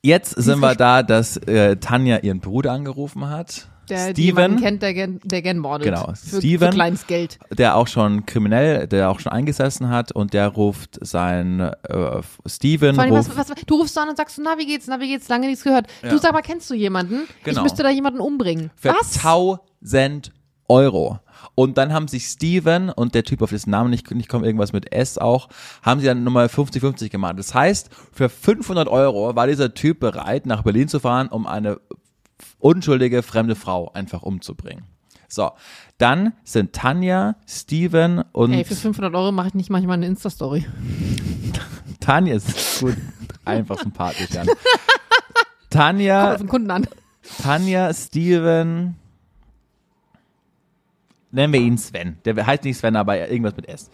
Jetzt sind wir da, dass äh, Tanja ihren Bruder angerufen hat. Der Steven, kennt, der der gern mordet. Genau, Für, Steven. für kleines Geld. der auch schon kriminell, der auch schon eingesessen hat und der ruft sein äh, Steven Vor allem, ruft, was, was, du rufst an und sagst, na, wie geht's, na, wie geht's, lange nichts gehört. Ja. Du sag mal, kennst du jemanden? Genau. Ich müsste da jemanden umbringen. für was? 1000 Euro. Und dann haben sich Steven und der Typ, auf dessen Namen nicht, nicht kommt, irgendwas mit S auch, haben sie dann Nummer 50-50 gemacht. Das heißt, für 500 Euro war dieser Typ bereit, nach Berlin zu fahren, um eine unschuldige fremde Frau einfach umzubringen. So, dann sind Tanja, Steven und Ey, für 500 Euro mache ich nicht manchmal eine Insta-Story. Tanja ist gut, einfach sympathisch an. Kommt Tanja, auf den Kunden an. Tanja, Steven, nennen wir ihn Sven. Der heißt nicht Sven, aber irgendwas mit S.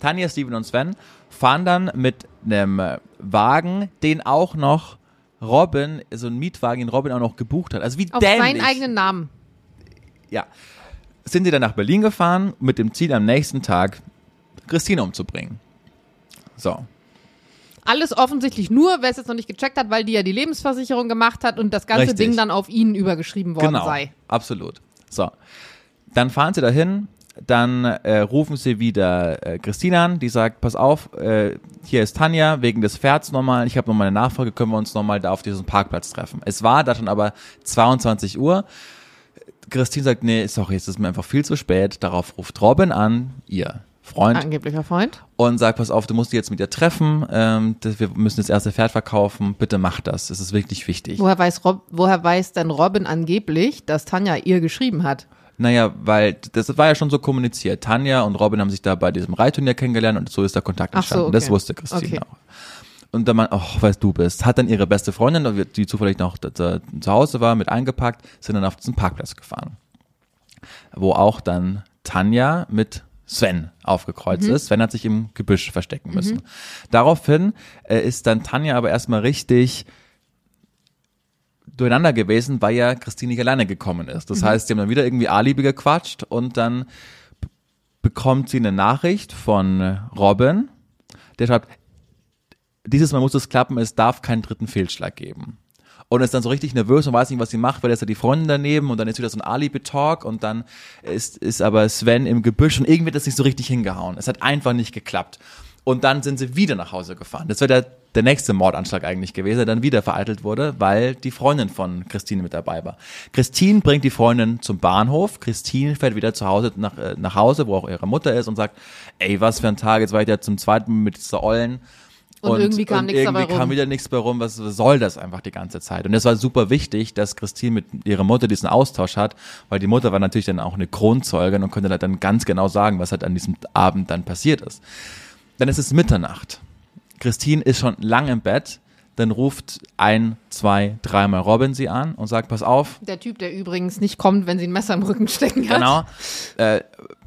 Tanja, Steven und Sven fahren dann mit einem äh, Wagen, den auch noch Robin, so ein Mietwagen, den Robin auch noch gebucht hat. Also wie Auf dämlich. seinen eigenen Namen. Ja. Sind sie dann nach Berlin gefahren mit dem Ziel, am nächsten Tag Christine umzubringen. So. Alles offensichtlich nur, wer es jetzt noch nicht gecheckt hat, weil die ja die Lebensversicherung gemacht hat und das ganze Richtig. Ding dann auf ihn übergeschrieben worden genau, sei. absolut. So, dann fahren sie dahin, dann äh, rufen sie wieder äh, Christine an, die sagt, pass auf, äh, hier ist Tanja, wegen des Pferds nochmal, ich habe nochmal eine Nachfrage, können wir uns nochmal da auf diesem Parkplatz treffen. Es war da schon aber 22 Uhr. Christine sagt, nee, sorry, es ist mir einfach viel zu spät. Darauf ruft Robin an, ihr Freund, Angeblicher Freund. und sagt, pass auf, du musst dich jetzt mit ihr treffen, ähm, wir müssen das erste Pferd verkaufen, bitte mach das, es ist wirklich wichtig. Woher weiß, Rob, woher weiß denn Robin angeblich, dass Tanja ihr geschrieben hat? Naja, weil das war ja schon so kommuniziert. Tanja und Robin haben sich da bei diesem Reitturnier kennengelernt und so ist der Kontakt Ach so, entstanden. Das okay. wusste Christine Okay. auch. Und dann man, ach, weißt du bist, hat dann ihre beste Freundin, die zufällig noch zu Hause war, mit eingepackt, sind dann auf diesen Parkplatz gefahren. Wo auch dann Tanja mit Sven aufgekreuzt ist. Sven hat sich im Gebüsch verstecken müssen. Daraufhin äh, ist dann Tanja aber erstmal richtig durcheinander gewesen, weil ja Christine nicht alleine gekommen ist. Das heißt, sie haben dann wieder irgendwie Alibi gequatscht und dann bekommt sie eine Nachricht von Robin, der schreibt, dieses Mal muss es klappen, es darf keinen dritten Fehlschlag geben. Und ist dann so richtig nervös und weiß nicht, was sie macht, weil ist ja die Freundin daneben und dann ist wieder so ein Alibi-Talk und dann ist, ist aber Sven im Gebüsch und irgendwie hat das nicht so richtig hingehauen. Es hat einfach nicht geklappt. Und dann sind sie wieder nach Hause gefahren. Das wäre der, der nächste Mordanschlag eigentlich gewesen, der dann wieder vereitelt wurde, weil die Freundin von Christine mit dabei war. Christine bringt die Freundin zum Bahnhof. Christine fährt wieder zu Hause nach, äh, nach Hause, wo auch ihre Mutter ist und sagt, ey, was für ein Tag, jetzt war ich ja zum zweiten Mal mit dieser Ollen. Und irgendwie kam nichts irgendwie dabei rum. kam wieder nichts bei rum. Was soll das einfach die ganze Zeit? Und es war super wichtig, dass Christine mit ihrer Mutter diesen Austausch hat, weil die Mutter war natürlich dann auch eine Kronzeugin und konnte dann ganz genau sagen, was halt an diesem Abend dann passiert ist. Dann ist es Mitternacht. Christine ist schon lang im Bett. Dann ruft ein, zwei, dreimal Robin sie an und sagt, pass auf, Der Typ, der übrigens nicht kommt, wenn sie ein Messer im Rücken stecken hat. genau, äh,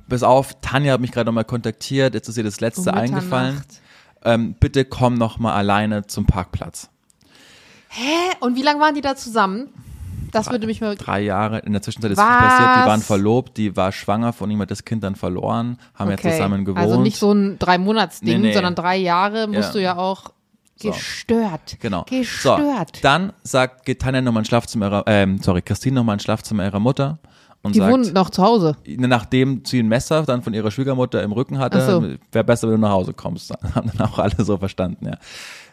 pass auf, Tanja hat mich gerade nochmal kontaktiert, jetzt ist ihr das letzte Um eingefallen. Ähm, bitte komm noch mal alleine zum Parkplatz. Hä? Und wie lange waren die da zusammen? Das würde mich mal. drei Jahre. In der Zwischenzeit ist Was? viel passiert. Die waren verlobt, die war schwanger von ihm, hat das Kind dann verloren, haben ja zusammen gewohnt. Also nicht so ein Drei-Monats-Ding, Nee, nee. sondern drei Jahre musst Ja. du ja auch So. gestört. Genau. Gestört. So, dann sagt, geht Tanja nochmal ins Schlafzimmer ihrer, ähm, sorry, Christine nochmal ins Schlafzimmer ihrer Mutter und Die sagt, wohnen noch zu Hause. nachdem sie ein Messer dann von ihrer Schwiegermutter im Rücken hatte, so. wäre besser, wenn du nach Hause kommst. Haben dann auch alle so verstanden, ja.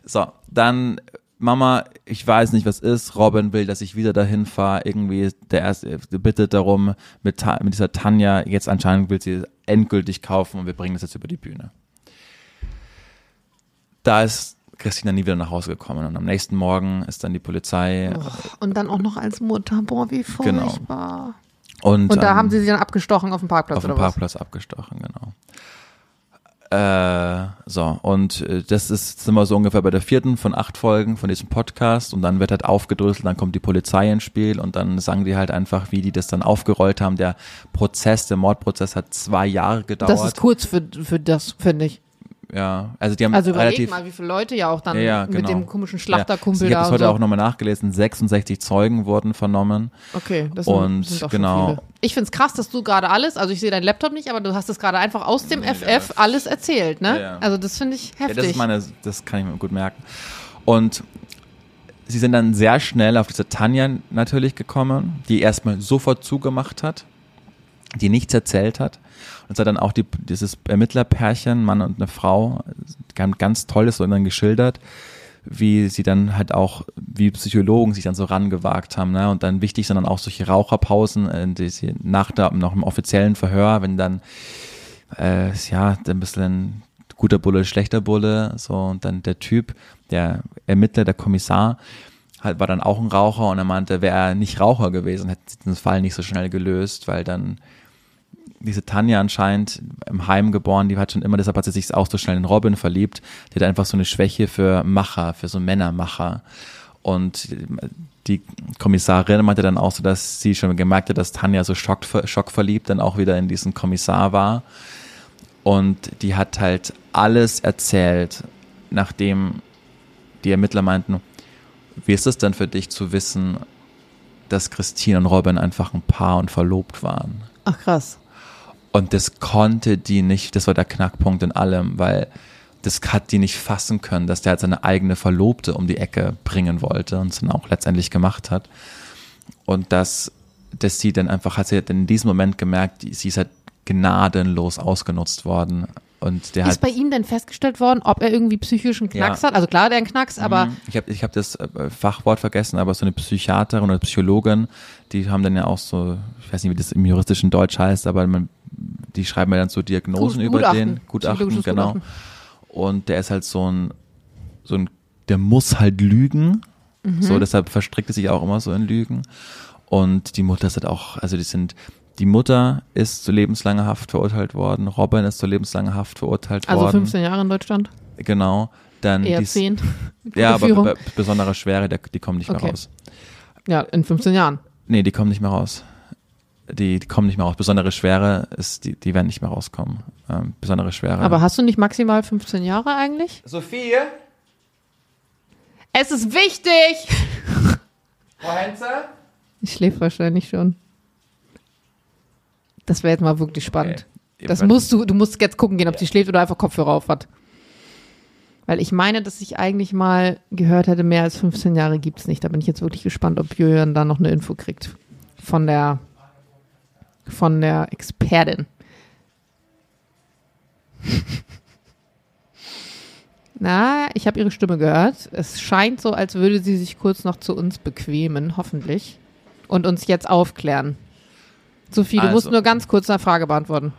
So, dann Mama, ich weiß nicht, was ist. Robin will, dass ich wieder dahin fahre. Irgendwie der erste bittet darum mit, mit dieser Tanja. Jetzt anscheinend will sie endgültig kaufen und wir bringen das jetzt über die Bühne. Da ist Christina nie wieder nach Hause gekommen und am nächsten Morgen ist dann die Polizei Und dann auch noch als Mutter. Boah, wie Genau. furchtbar. und, Und da ähm, haben sie sie dann abgestochen auf dem Parkplatz auf dem oder was? Parkplatz abgestochen, genau. Äh, so, und äh, das ist, sind wir so ungefähr bei der vierten von acht Folgen von diesem Podcast und dann wird halt aufgedröselt, dann kommt die Polizei ins Spiel und dann sagen die halt einfach, wie die das dann aufgerollt haben. Der Prozess, der Mordprozess hat zwei Jahre gedauert. Das ist kurz für, für das, finde ich. Ja, also die haben Also überleg relativ mal, wie viele Leute ja auch dann Ja, ja, mit genau. dem komischen ja, Schlachterkumpel ich da habe das heute so. auch nochmal nachgelesen, 66 Zeugen wurden vernommen. Okay, das Und sind, sind genau. Ich find's krass, dass du gerade alles, also ich sehe deinen Laptop nicht, aber du hast es gerade einfach aus dem FF alles erzählt, ne? Ja, ja. Also das finde ich Ja, heftig. das ist meine, das kann ich mir gut merken. Und sie sind dann sehr schnell auf diese Tanja natürlich gekommen, die erstmal sofort zugemacht hat, die nichts erzählt hat. Und es hat dann auch die, dieses Ermittlerpärchen, Mann und eine Frau, ganz, tolles so dann geschildert, wie sie dann halt auch, wie Psychologen sich dann so rangewagt haben, ne? Und dann wichtig sind dann auch solche Raucherpausen, äh, die sie nach der, noch im offiziellen Verhör, wenn dann äh, ja, ein bisschen guter Bulle, schlechter Bulle, so und dann der Typ, der Ermittler, der Kommissar, halt war dann auch ein Raucher und er meinte, wäre er nicht Raucher gewesen, hätte den Fall nicht so schnell gelöst, weil dann diese Tanja anscheinend im Heim geboren, die hat schon immer, deshalb hat sie sich auch so schnell in Robin verliebt, die hat einfach so eine Schwäche für Macher, für so Männermacher. Und die Kommissarin meinte dann auch so, dass sie schon gemerkt hat, dass Tanja so schock, schockverliebt dann auch wieder in diesen Kommissar war. Und die hat halt alles erzählt, nachdem die Ermittler meinten, wie ist es denn für dich zu wissen, dass Christine und Robin einfach ein Paar und verlobt waren? Ach krass. Und das konnte die nicht, das war der Knackpunkt in allem, weil das hat die nicht fassen können, dass der halt seine eigene Verlobte um die Ecke bringen wollte und es dann auch letztendlich gemacht hat. Und dass, dass sie dann einfach, hat sie halt in diesem Moment gemerkt, sie ist halt gnadenlos ausgenutzt worden. Und der Ist bei ihm denn festgestellt worden, ob er irgendwie psychischen Knacks Ja. hat? Also klar, der einen Knacks, aber Mhm. ich habe ich hab das äh, Fachwort vergessen, aber so eine Psychiaterin oder Psychologin, die haben dann ja auch so, ich weiß nicht, wie das im juristischen Deutsch heißt, aber man, die schreiben ja dann so Diagnosen Gut- über Gutachten. den Gutachten, genau. Gutachten. Und der ist halt so ein, so ein, der muss halt lügen. Mhm. So, deshalb verstrickt er sich auch immer so in Lügen. Und die Mutter ist halt auch, also die sind, die Mutter ist zu lebenslanger Haft verurteilt worden, Robin ist zu lebenslanger Haft verurteilt also worden. 15 Jahre in Deutschland, Genau. Dann eher die, 10. ja, aber bei besonderer Schwere, die kommen nicht mehr Okay. raus. Ja, in 15 Jahren. Nee, die kommen nicht mehr raus. Die, die kommen nicht mehr raus. Besondere Schwere ist, die, die werden nicht mehr rauskommen. Ähm, besondere Schwere. Aber hast du nicht maximal 15 Jahre eigentlich? Sophie? Es ist wichtig! Frau Henze? Ich schläft wahrscheinlich schon. Das wäre jetzt mal wirklich spannend. Okay. Das musst du, du musst jetzt gucken gehen, ob sie schläft oder einfach Kopfhörer auf hat. Weil ich meine, dass ich eigentlich mal gehört hätte, mehr als 15 Jahre gibt's nicht. Da bin ich jetzt wirklich gespannt, ob Julian da noch eine Info kriegt. Von der, von der Expertin. Na, ich habe ihre Stimme gehört. Es scheint so, als würde sie sich kurz noch zu uns bequemen, hoffentlich. Und uns jetzt aufklären. Sophie, du Also- musst nur ganz kurz eine Frage beantworten.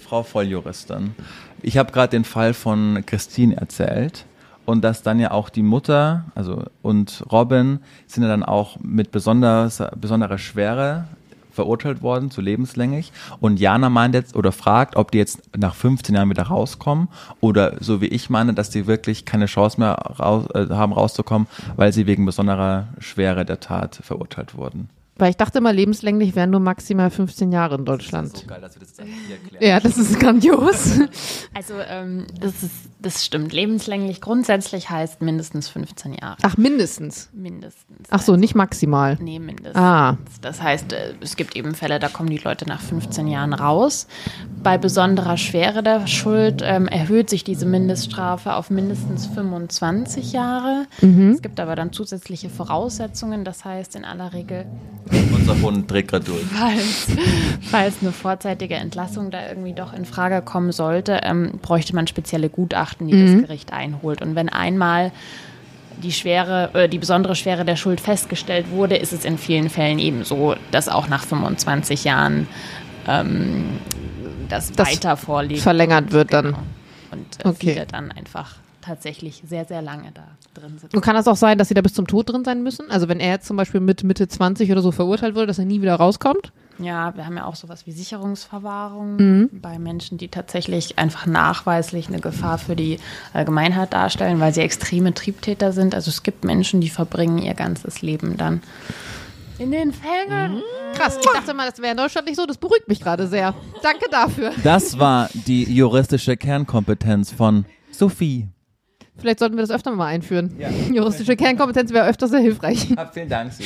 Frau Volljuristin. Ich habe gerade den Fall von Christine erzählt und dass dann ja auch die Mutter, also und Robin sind ja dann auch mit besonders, besonderer Schwere verurteilt worden, zu lebenslänglich. Und Jana meint jetzt oder fragt, ob die jetzt nach 15 Jahren wieder rauskommen oder so wie ich meine, dass die wirklich keine Chance mehr raus, äh, haben rauszukommen, weil sie wegen besonderer Schwere der Tat verurteilt wurden. Weil ich dachte immer, lebenslänglich wären nur maximal 15 Jahre in Deutschland. geil, dass wir das jetzt hier erklären. Ja, das ist grandios. Also ähm, das, ist, das stimmt. Lebenslänglich grundsätzlich heißt mindestens 15 Jahre. Ach, mindestens. Mindestens. Ach so, nicht maximal. Nee, mindestens. Ah. Das heißt, äh, es gibt eben Fälle, da kommen die Leute nach 15 Jahren raus. Bei besonderer Schwere der Schuld ähm, erhöht sich diese Mindeststrafe auf mindestens 25 Jahre. Mhm. Es gibt aber dann zusätzliche Voraussetzungen. Das heißt, in aller Regel unser Hund dreht gerade durch. falls, falls eine vorzeitige Entlassung da irgendwie doch in Frage kommen sollte, ähm, bräuchte man spezielle Gutachten, die das Gericht einholt. Und wenn einmal die Schwere, äh, die besondere Schwere der Schuld festgestellt wurde, ist es in vielen Fällen eben so, dass auch nach 25 Jahren ähm, das, Das weiter vorliegt. verlängert wird dann. Genau. Und äh, Okay. viele dann einfach tatsächlich sehr, sehr lange da drin sitzen. Und kann das auch sein, dass sie da bis zum Tod drin sein müssen? Also wenn er jetzt zum Beispiel mit Mitte 20 oder so verurteilt wurde, dass er nie wieder rauskommt? Ja, wir haben ja auch sowas wie Sicherungsverwahrung Mhm. bei Menschen, die tatsächlich einfach nachweislich eine Gefahr für die Allgemeinheit darstellen, weil sie extreme Triebtäter sind. Also es gibt Menschen, die verbringen ihr ganzes Leben dann in den Fängen. Krass, ich dachte mal, das wäre in Deutschland nicht so. Das beruhigt mich gerade sehr. Danke dafür. Das war die juristische Kernkompetenz von Sophie. Vielleicht sollten wir das öfter mal einführen. Juristische Kernkompetenz wäre öfter sehr hilfreich. Ah, vielen Dank,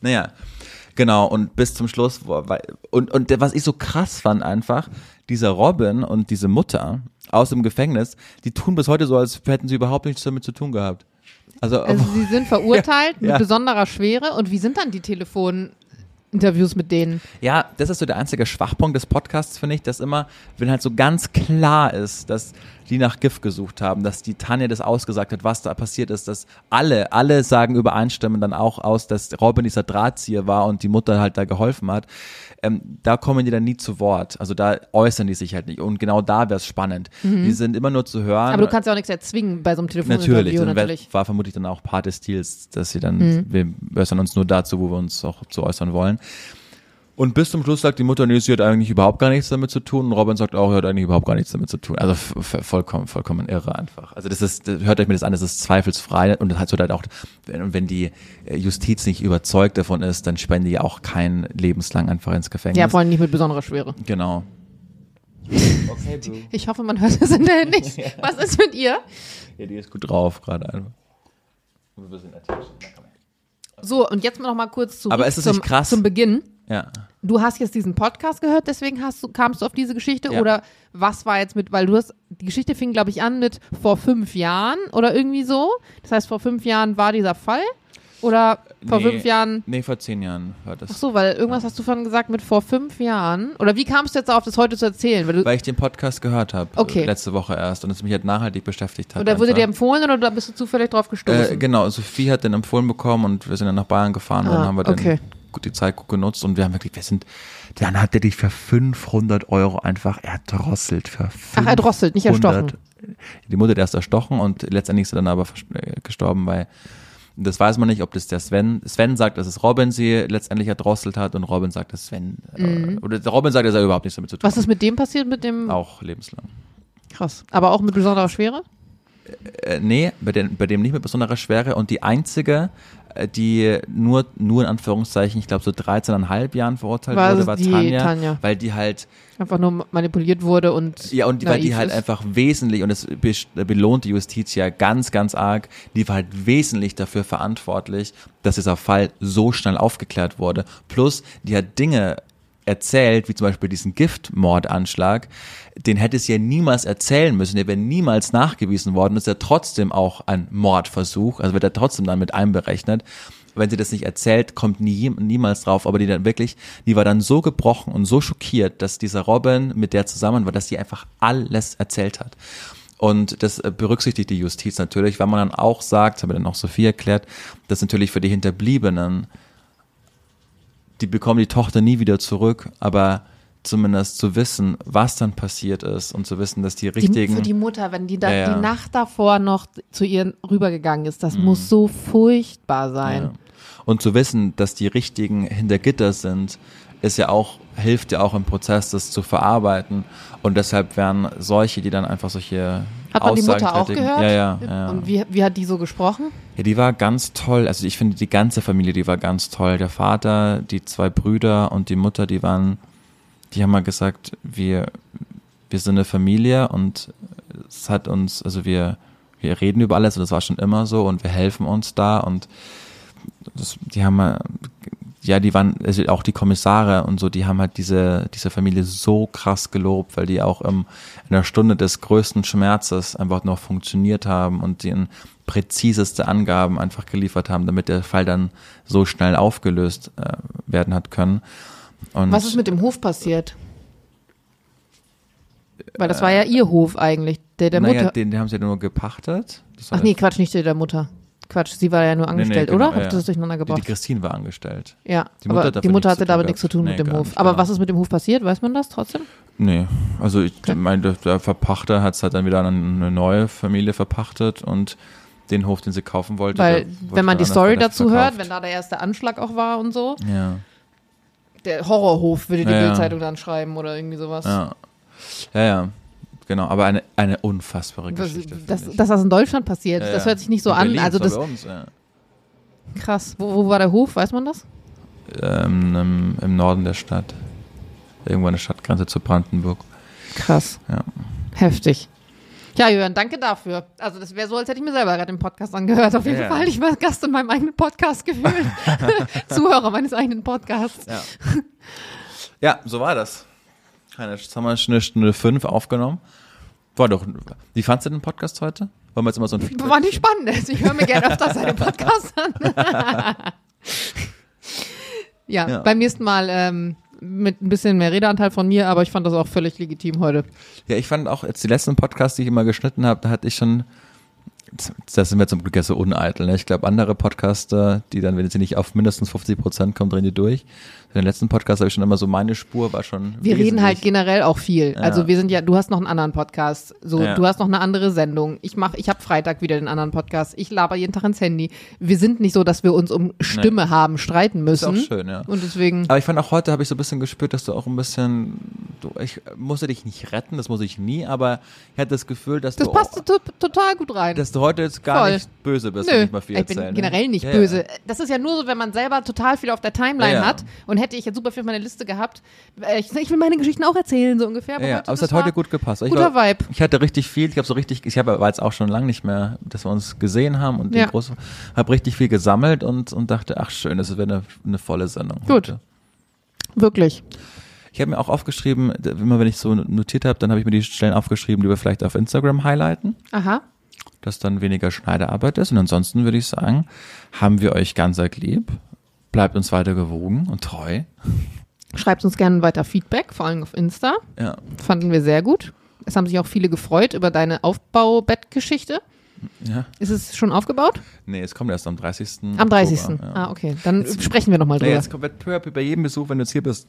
naja, genau. Und bis zum Schluss, und, und was ich so krass fand einfach, dieser Robin und diese Mutter aus dem Gefängnis, die tun bis heute so, als hätten sie überhaupt nichts damit zu tun gehabt. Also, Also sie sind verurteilt Ja, ja. mit besonderer Schwere. Und wie sind dann die Telefoninterviews mit denen? Ja, das ist so der einzige Schwachpunkt des Podcasts, finde ich, dass immer, wenn halt so ganz klar ist, dass die nach Gift gesucht haben, dass die Tanja das ausgesagt hat, was da passiert ist, dass alle, alle sagen übereinstimmen dann auch aus, dass Robin dieser Drahtzieher war und die Mutter halt da geholfen hat. Ähm, da kommen die dann nie zu Wort. Also da äußern die sich halt nicht. Und genau da wäre es spannend. Die sind immer nur zu hören. Aber du kannst ja auch nichts erzwingen bei so einem Telefoninterview. Natürlich, das Natürlich. war vermutlich dann auch Part des Stils, dass sie dann, wir äußern uns nur dazu, wo wir uns auch zu äußern wollen. Und bis zum Schluss sagt die Mutter, nee, sie hat eigentlich überhaupt gar nichts damit zu tun. Und Robin sagt auch, er hat eigentlich überhaupt gar nichts damit zu tun. Also vollkommen, vollkommen irre einfach. Also das ist, das- hört euch mir das an, das ist zweifelsfrei. Und das hat so halt auch, wenn, wenn die äh, Justiz nicht überzeugt davon ist, dann spenden die auch kein lebenslang einfach ins Gefängnis. Ja, vor allem nicht mit besonderer Schwere. Genau. Okay, Blue. Ich hoffe, man hört es hinterher nicht. Was ist mit ihr? Ja, die ist gut drauf gerade einfach. So, und jetzt noch mal kurz zurück Aber ist es zum, nicht krass? zum Beginn. Ja. Du hast jetzt diesen Podcast gehört, deswegen hast du, kamst du auf diese Geschichte? Ja. Oder was war jetzt mit, weil du hast, die Geschichte fing, glaube ich, an mit vor fünf Jahren oder irgendwie so. Das heißt, vor fünf Jahren war dieser Fall? Oder vor Nee. fünf Jahren? Nee, vor zehn Jahren war das. Ach so, weil irgendwas hast du von gesagt mit vor fünf Jahren. Oder wie kamst du jetzt darauf, das heute zu erzählen? Weil du, Weil ich den Podcast gehört habe. Okay. Letzte Woche erst und es mich halt nachhaltig beschäftigt hat. oder wurde dir empfohlen oder bist du zufällig drauf gestoßen? äh, Genau, Sophie hat den empfohlen bekommen und wir sind dann nach Bayern gefahren und Ah, dann haben wir okay. gut die Zeit gut genutzt und wir haben wirklich, wir sind, dann hat der dich für 500 Euro einfach erdrosselt. Für Ach, erdrosselt, nicht 500. Die Mutter, der ist erstochen und letztendlich ist er dann aber äh, gestorben, weil das weiß man nicht, ob das der Sven, Sven sagt, dass es Robin sie letztendlich erdrosselt hat und Robin sagt, dass Sven, äh, oder der Robin sagt, dass er überhaupt nichts damit zu tun Mhm. Was ist mit dem passiert, mit dem? Auch lebenslang. Krass. Aber auch mit besonderer Schwere? Äh, nee, bei, den, bei dem nicht mit besonderer Schwere. Und die einzige, äh, die nur, nur in Anführungszeichen, ich glaube so 13,5 Jahren verurteilt War wurde, war die Tanja, Tanja. Weil die halt, Einfach nur manipuliert wurde und. ja, und die, weil die halt ist. einfach wesentlich, und das be- belohnt die Justiz ja ganz, ganz arg, die war halt wesentlich dafür verantwortlich, dass dieser Fall so schnell aufgeklärt wurde. Plus, die hat Dinge erzählt, wie zum Beispiel diesen Giftmordanschlag, den hätte es ja niemals erzählen müssen, der wäre niemals nachgewiesen worden, ist ja trotzdem auch ein Mordversuch, also wird er trotzdem dann mit einberechnet. Wenn sie das nicht erzählt, kommt nie, niemals drauf, aber die dann wirklich, die war dann so gebrochen und so schockiert, dass dieser Robin mit der zusammen war, dass sie einfach alles erzählt hat. Und das äh, berücksichtigt die Justiz natürlich, weil man dann auch sagt, das habe dann auch Sophie erklärt, dass natürlich für die Hinterbliebenen die bekommen die Tochter nie wieder zurück, aber zumindest zu wissen, was dann passiert ist und zu wissen, dass die Die, richtigen. für die Mutter, wenn die da Ja, ja. die Nacht davor noch zu ihr rübergegangen ist, das muss so furchtbar sein. ja. Und zu wissen, dass die richtigen hinter Gitter sind, ist ja auch, hilft ja auch im Prozess, das zu verarbeiten. Und deshalb werden solche, die dann einfach solche Hat man die Mutter auch gehört? Ja, ja, ja. Und wie, wie hat die so gesprochen? Ja, die war ganz toll. Also ich finde die ganze Familie, die war ganz toll. Der Vater, die zwei Brüder und die Mutter, die waren, die haben mal gesagt, wir, wir sind eine Familie und es hat uns, also wir, wir reden über alles und das war schon immer so und wir helfen uns da und das, die haben mal ja, die waren, also auch die Kommissare und so, die haben halt diese, diese Familie so krass gelobt, weil die auch im, in der Stunde des größten Schmerzes einfach noch funktioniert haben und den präziseste Angaben einfach geliefert haben, damit der Fall dann so schnell aufgelöst äh, werden hat können. Und Was ist mit dem Hof passiert? Weil das war ja ihr Hof eigentlich, der der naja, Mutter. den, den haben sie ja nur gepachtet. Ach nee, Quatsch, nicht der der Mutter. Quatsch, sie war ja nur Nee, nee, angestellt, genau, oder? Hab ja, ich das durcheinander Die, die gebracht? Christine war angestellt. Ja, Die Mutter aber die Mutter hatte damit nichts zu tun Nee, mit dem Hof. nicht, Aber genau. was ist mit dem Hof passiert? Weiß man das trotzdem? Nee, also ich meine, der- Verpachter hat es halt dann wieder an eine neue Familie verpachtet und den Hof, den sie kaufen wollte. Weil, wurde wenn man die Story dazu hört, verkauft. wenn da der erste Anschlag auch war und so, Ja, der Horrorhof würde die ja. Bildzeitung dann schreiben oder irgendwie sowas. ja. Ja, ja. Genau, aber eine, eine unfassbare Was, Geschichte. dass, das in Deutschland passiert, Ja, das hört sich nicht so In an. Berlin, Also das das uns, ja. krass. Wo, wo war der Hof? Weiß man das? ähm, im, im Norden der Stadt. Irgendwo an der Stadtgrenze zu Brandenburg. Krass. Ja. Heftig. Ja, Jörn, danke dafür. Also das wäre so, als hätte ich mir selber gerade den Podcast angehört. Auf jeden Ja. Fall. Ich war Gast in meinem eigenen Podcast gefühlt. Zuhörer meines eigenen Podcasts. Ja. ja, so war das. Keine, Jetzt haben wir eine Stunde fünf aufgenommen. War doch. Wie fandst du den Podcast heute? Wollen wir jetzt immer so ein Feedback? War nicht spannend. Also Ich höre mir gerne öfter seine Podcasts an. ja, Ja. beim nächsten Mal ähm, mit ein bisschen mehr Redeanteil von mir, aber ich fand das auch völlig legitim heute. Ja, ich fand auch jetzt die letzten Podcasts, die ich immer geschnitten habe, da hatte ich schon. Das sind wir zum Glück ja so uneitel. Ne? Ich glaube, andere Podcaster, die dann, wenn sie nicht auf mindestens 50 Prozent kommen, drehen die durch. In den letzten Podcast habe ich schon immer so, meine Spur war schon. Wir reden halt generell auch viel. Ja. Also wir sind ja, du hast noch einen anderen Podcast, so Ja. du hast noch eine andere Sendung. Ich mach, ich habe Freitag wieder den anderen Podcast. Ich laber jeden Tag ins Handy. Wir sind nicht so, dass wir uns um Stimme haben streiten Ist auch müssen. schön, ja. Und deswegen Aber ich fand auch heute habe ich so ein bisschen gespürt, dass du auch ein bisschen, du, ich musste dich nicht retten, das muss ich nie, aber ich hatte das Gefühl, dass das du, passt to total gut rein. dass du heute jetzt gar Voll. nicht böse bist Nö, nicht mal viel ich bin erzählen. ne? generell nicht Ja, böse. Das ist ja nur so, wenn man selber total viel auf der Timeline hat und hätte ich jetzt super viel auf meiner Liste gehabt. äh, Ich, ich will meine Geschichten auch erzählen, so ungefähr. Ja, ja, heute, aber es hat heute gut gepasst. Ich, Guter war, Vibe. ich hatte richtig viel, ich habe so richtig, ich habe war jetzt auch schon lange nicht mehr, dass wir uns gesehen haben und Ja. den großen, habe richtig viel gesammelt und, und dachte, ach schön, das wäre eine, eine volle Sendung. Gut. Heute. Wirklich. Ich habe mir auch aufgeschrieben, immer wenn ich so notiert habe, dann habe ich mir die Stellen aufgeschrieben, die wir vielleicht auf Instagram highlighten. Aha. dass dann weniger Schneidearbeit ist. Und ansonsten würde ich sagen, haben wir euch ganz arg lieb. Bleibt uns weiter gewogen und treu. Schreibt uns gerne weiter Feedback, vor allem auf Insta. Ja. Fanden wir sehr gut. Es haben sich auch viele gefreut über deine Aufbaubettgeschichte. ja. Ist es schon aufgebaut? Nee, es kommt erst am 30. Am 30. Oktober, ja. Ah, okay. Dann sprechen wir nochmal Nee, drüber. jetzt kommt bei jedem Besuch, wenn du jetzt hier bist,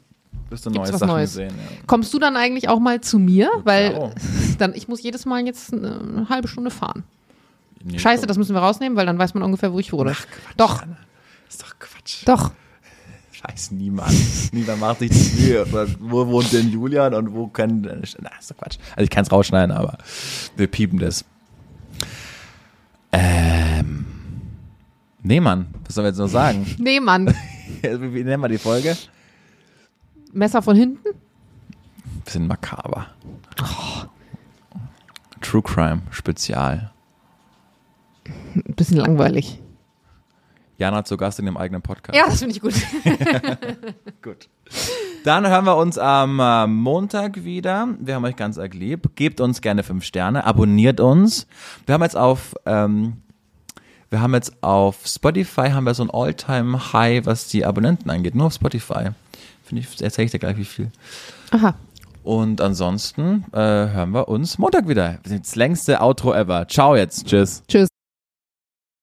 wirst du Gibt's neue Sachen Neues? sehen. Ja. Kommst du dann eigentlich auch mal zu mir? Weil klaro. dann, ich muss jedes Mal jetzt eine, eine halbe Stunde fahren. Nee, Scheiße, komm. das müssen wir rausnehmen, weil dann weiß man ungefähr, wo ich wohne. Ach, Quatsch, Doch. Anna. Ist doch Quatsch. Doch. Scheiß niemand. niemand macht sich die Mühe. Wo wohnt denn Julian und wo kann. Na, ist doch Quatsch. Also ich kann es rausschneiden, aber wir piepen das. Ähm. Nee, Mann, was sollen wir jetzt noch sagen? Nee, Mann. wie, nennen wir die Folge? Messer von hinten? Bisschen makaber. True Crime Spezial. Ein bisschen langweilig. Jana zu Gast in dem eigenen Podcast. Ja, das finde ich gut. Gut. Dann hören wir uns am äh, Montag wieder. Wir haben euch ganz arg lieb. Gebt uns gerne fünf Sterne, abonniert uns. Wir haben jetzt auf, ähm, wir haben jetzt auf Spotify haben wir so ein All-Time-High, was die Abonnenten angeht. Nur auf Spotify. Finde ich, erzähle ich dir gleich wie viel. Aha. Und ansonsten äh, hören wir uns Montag wieder. Das längste Outro ever. Ciao jetzt. Tschüss. Tschüss.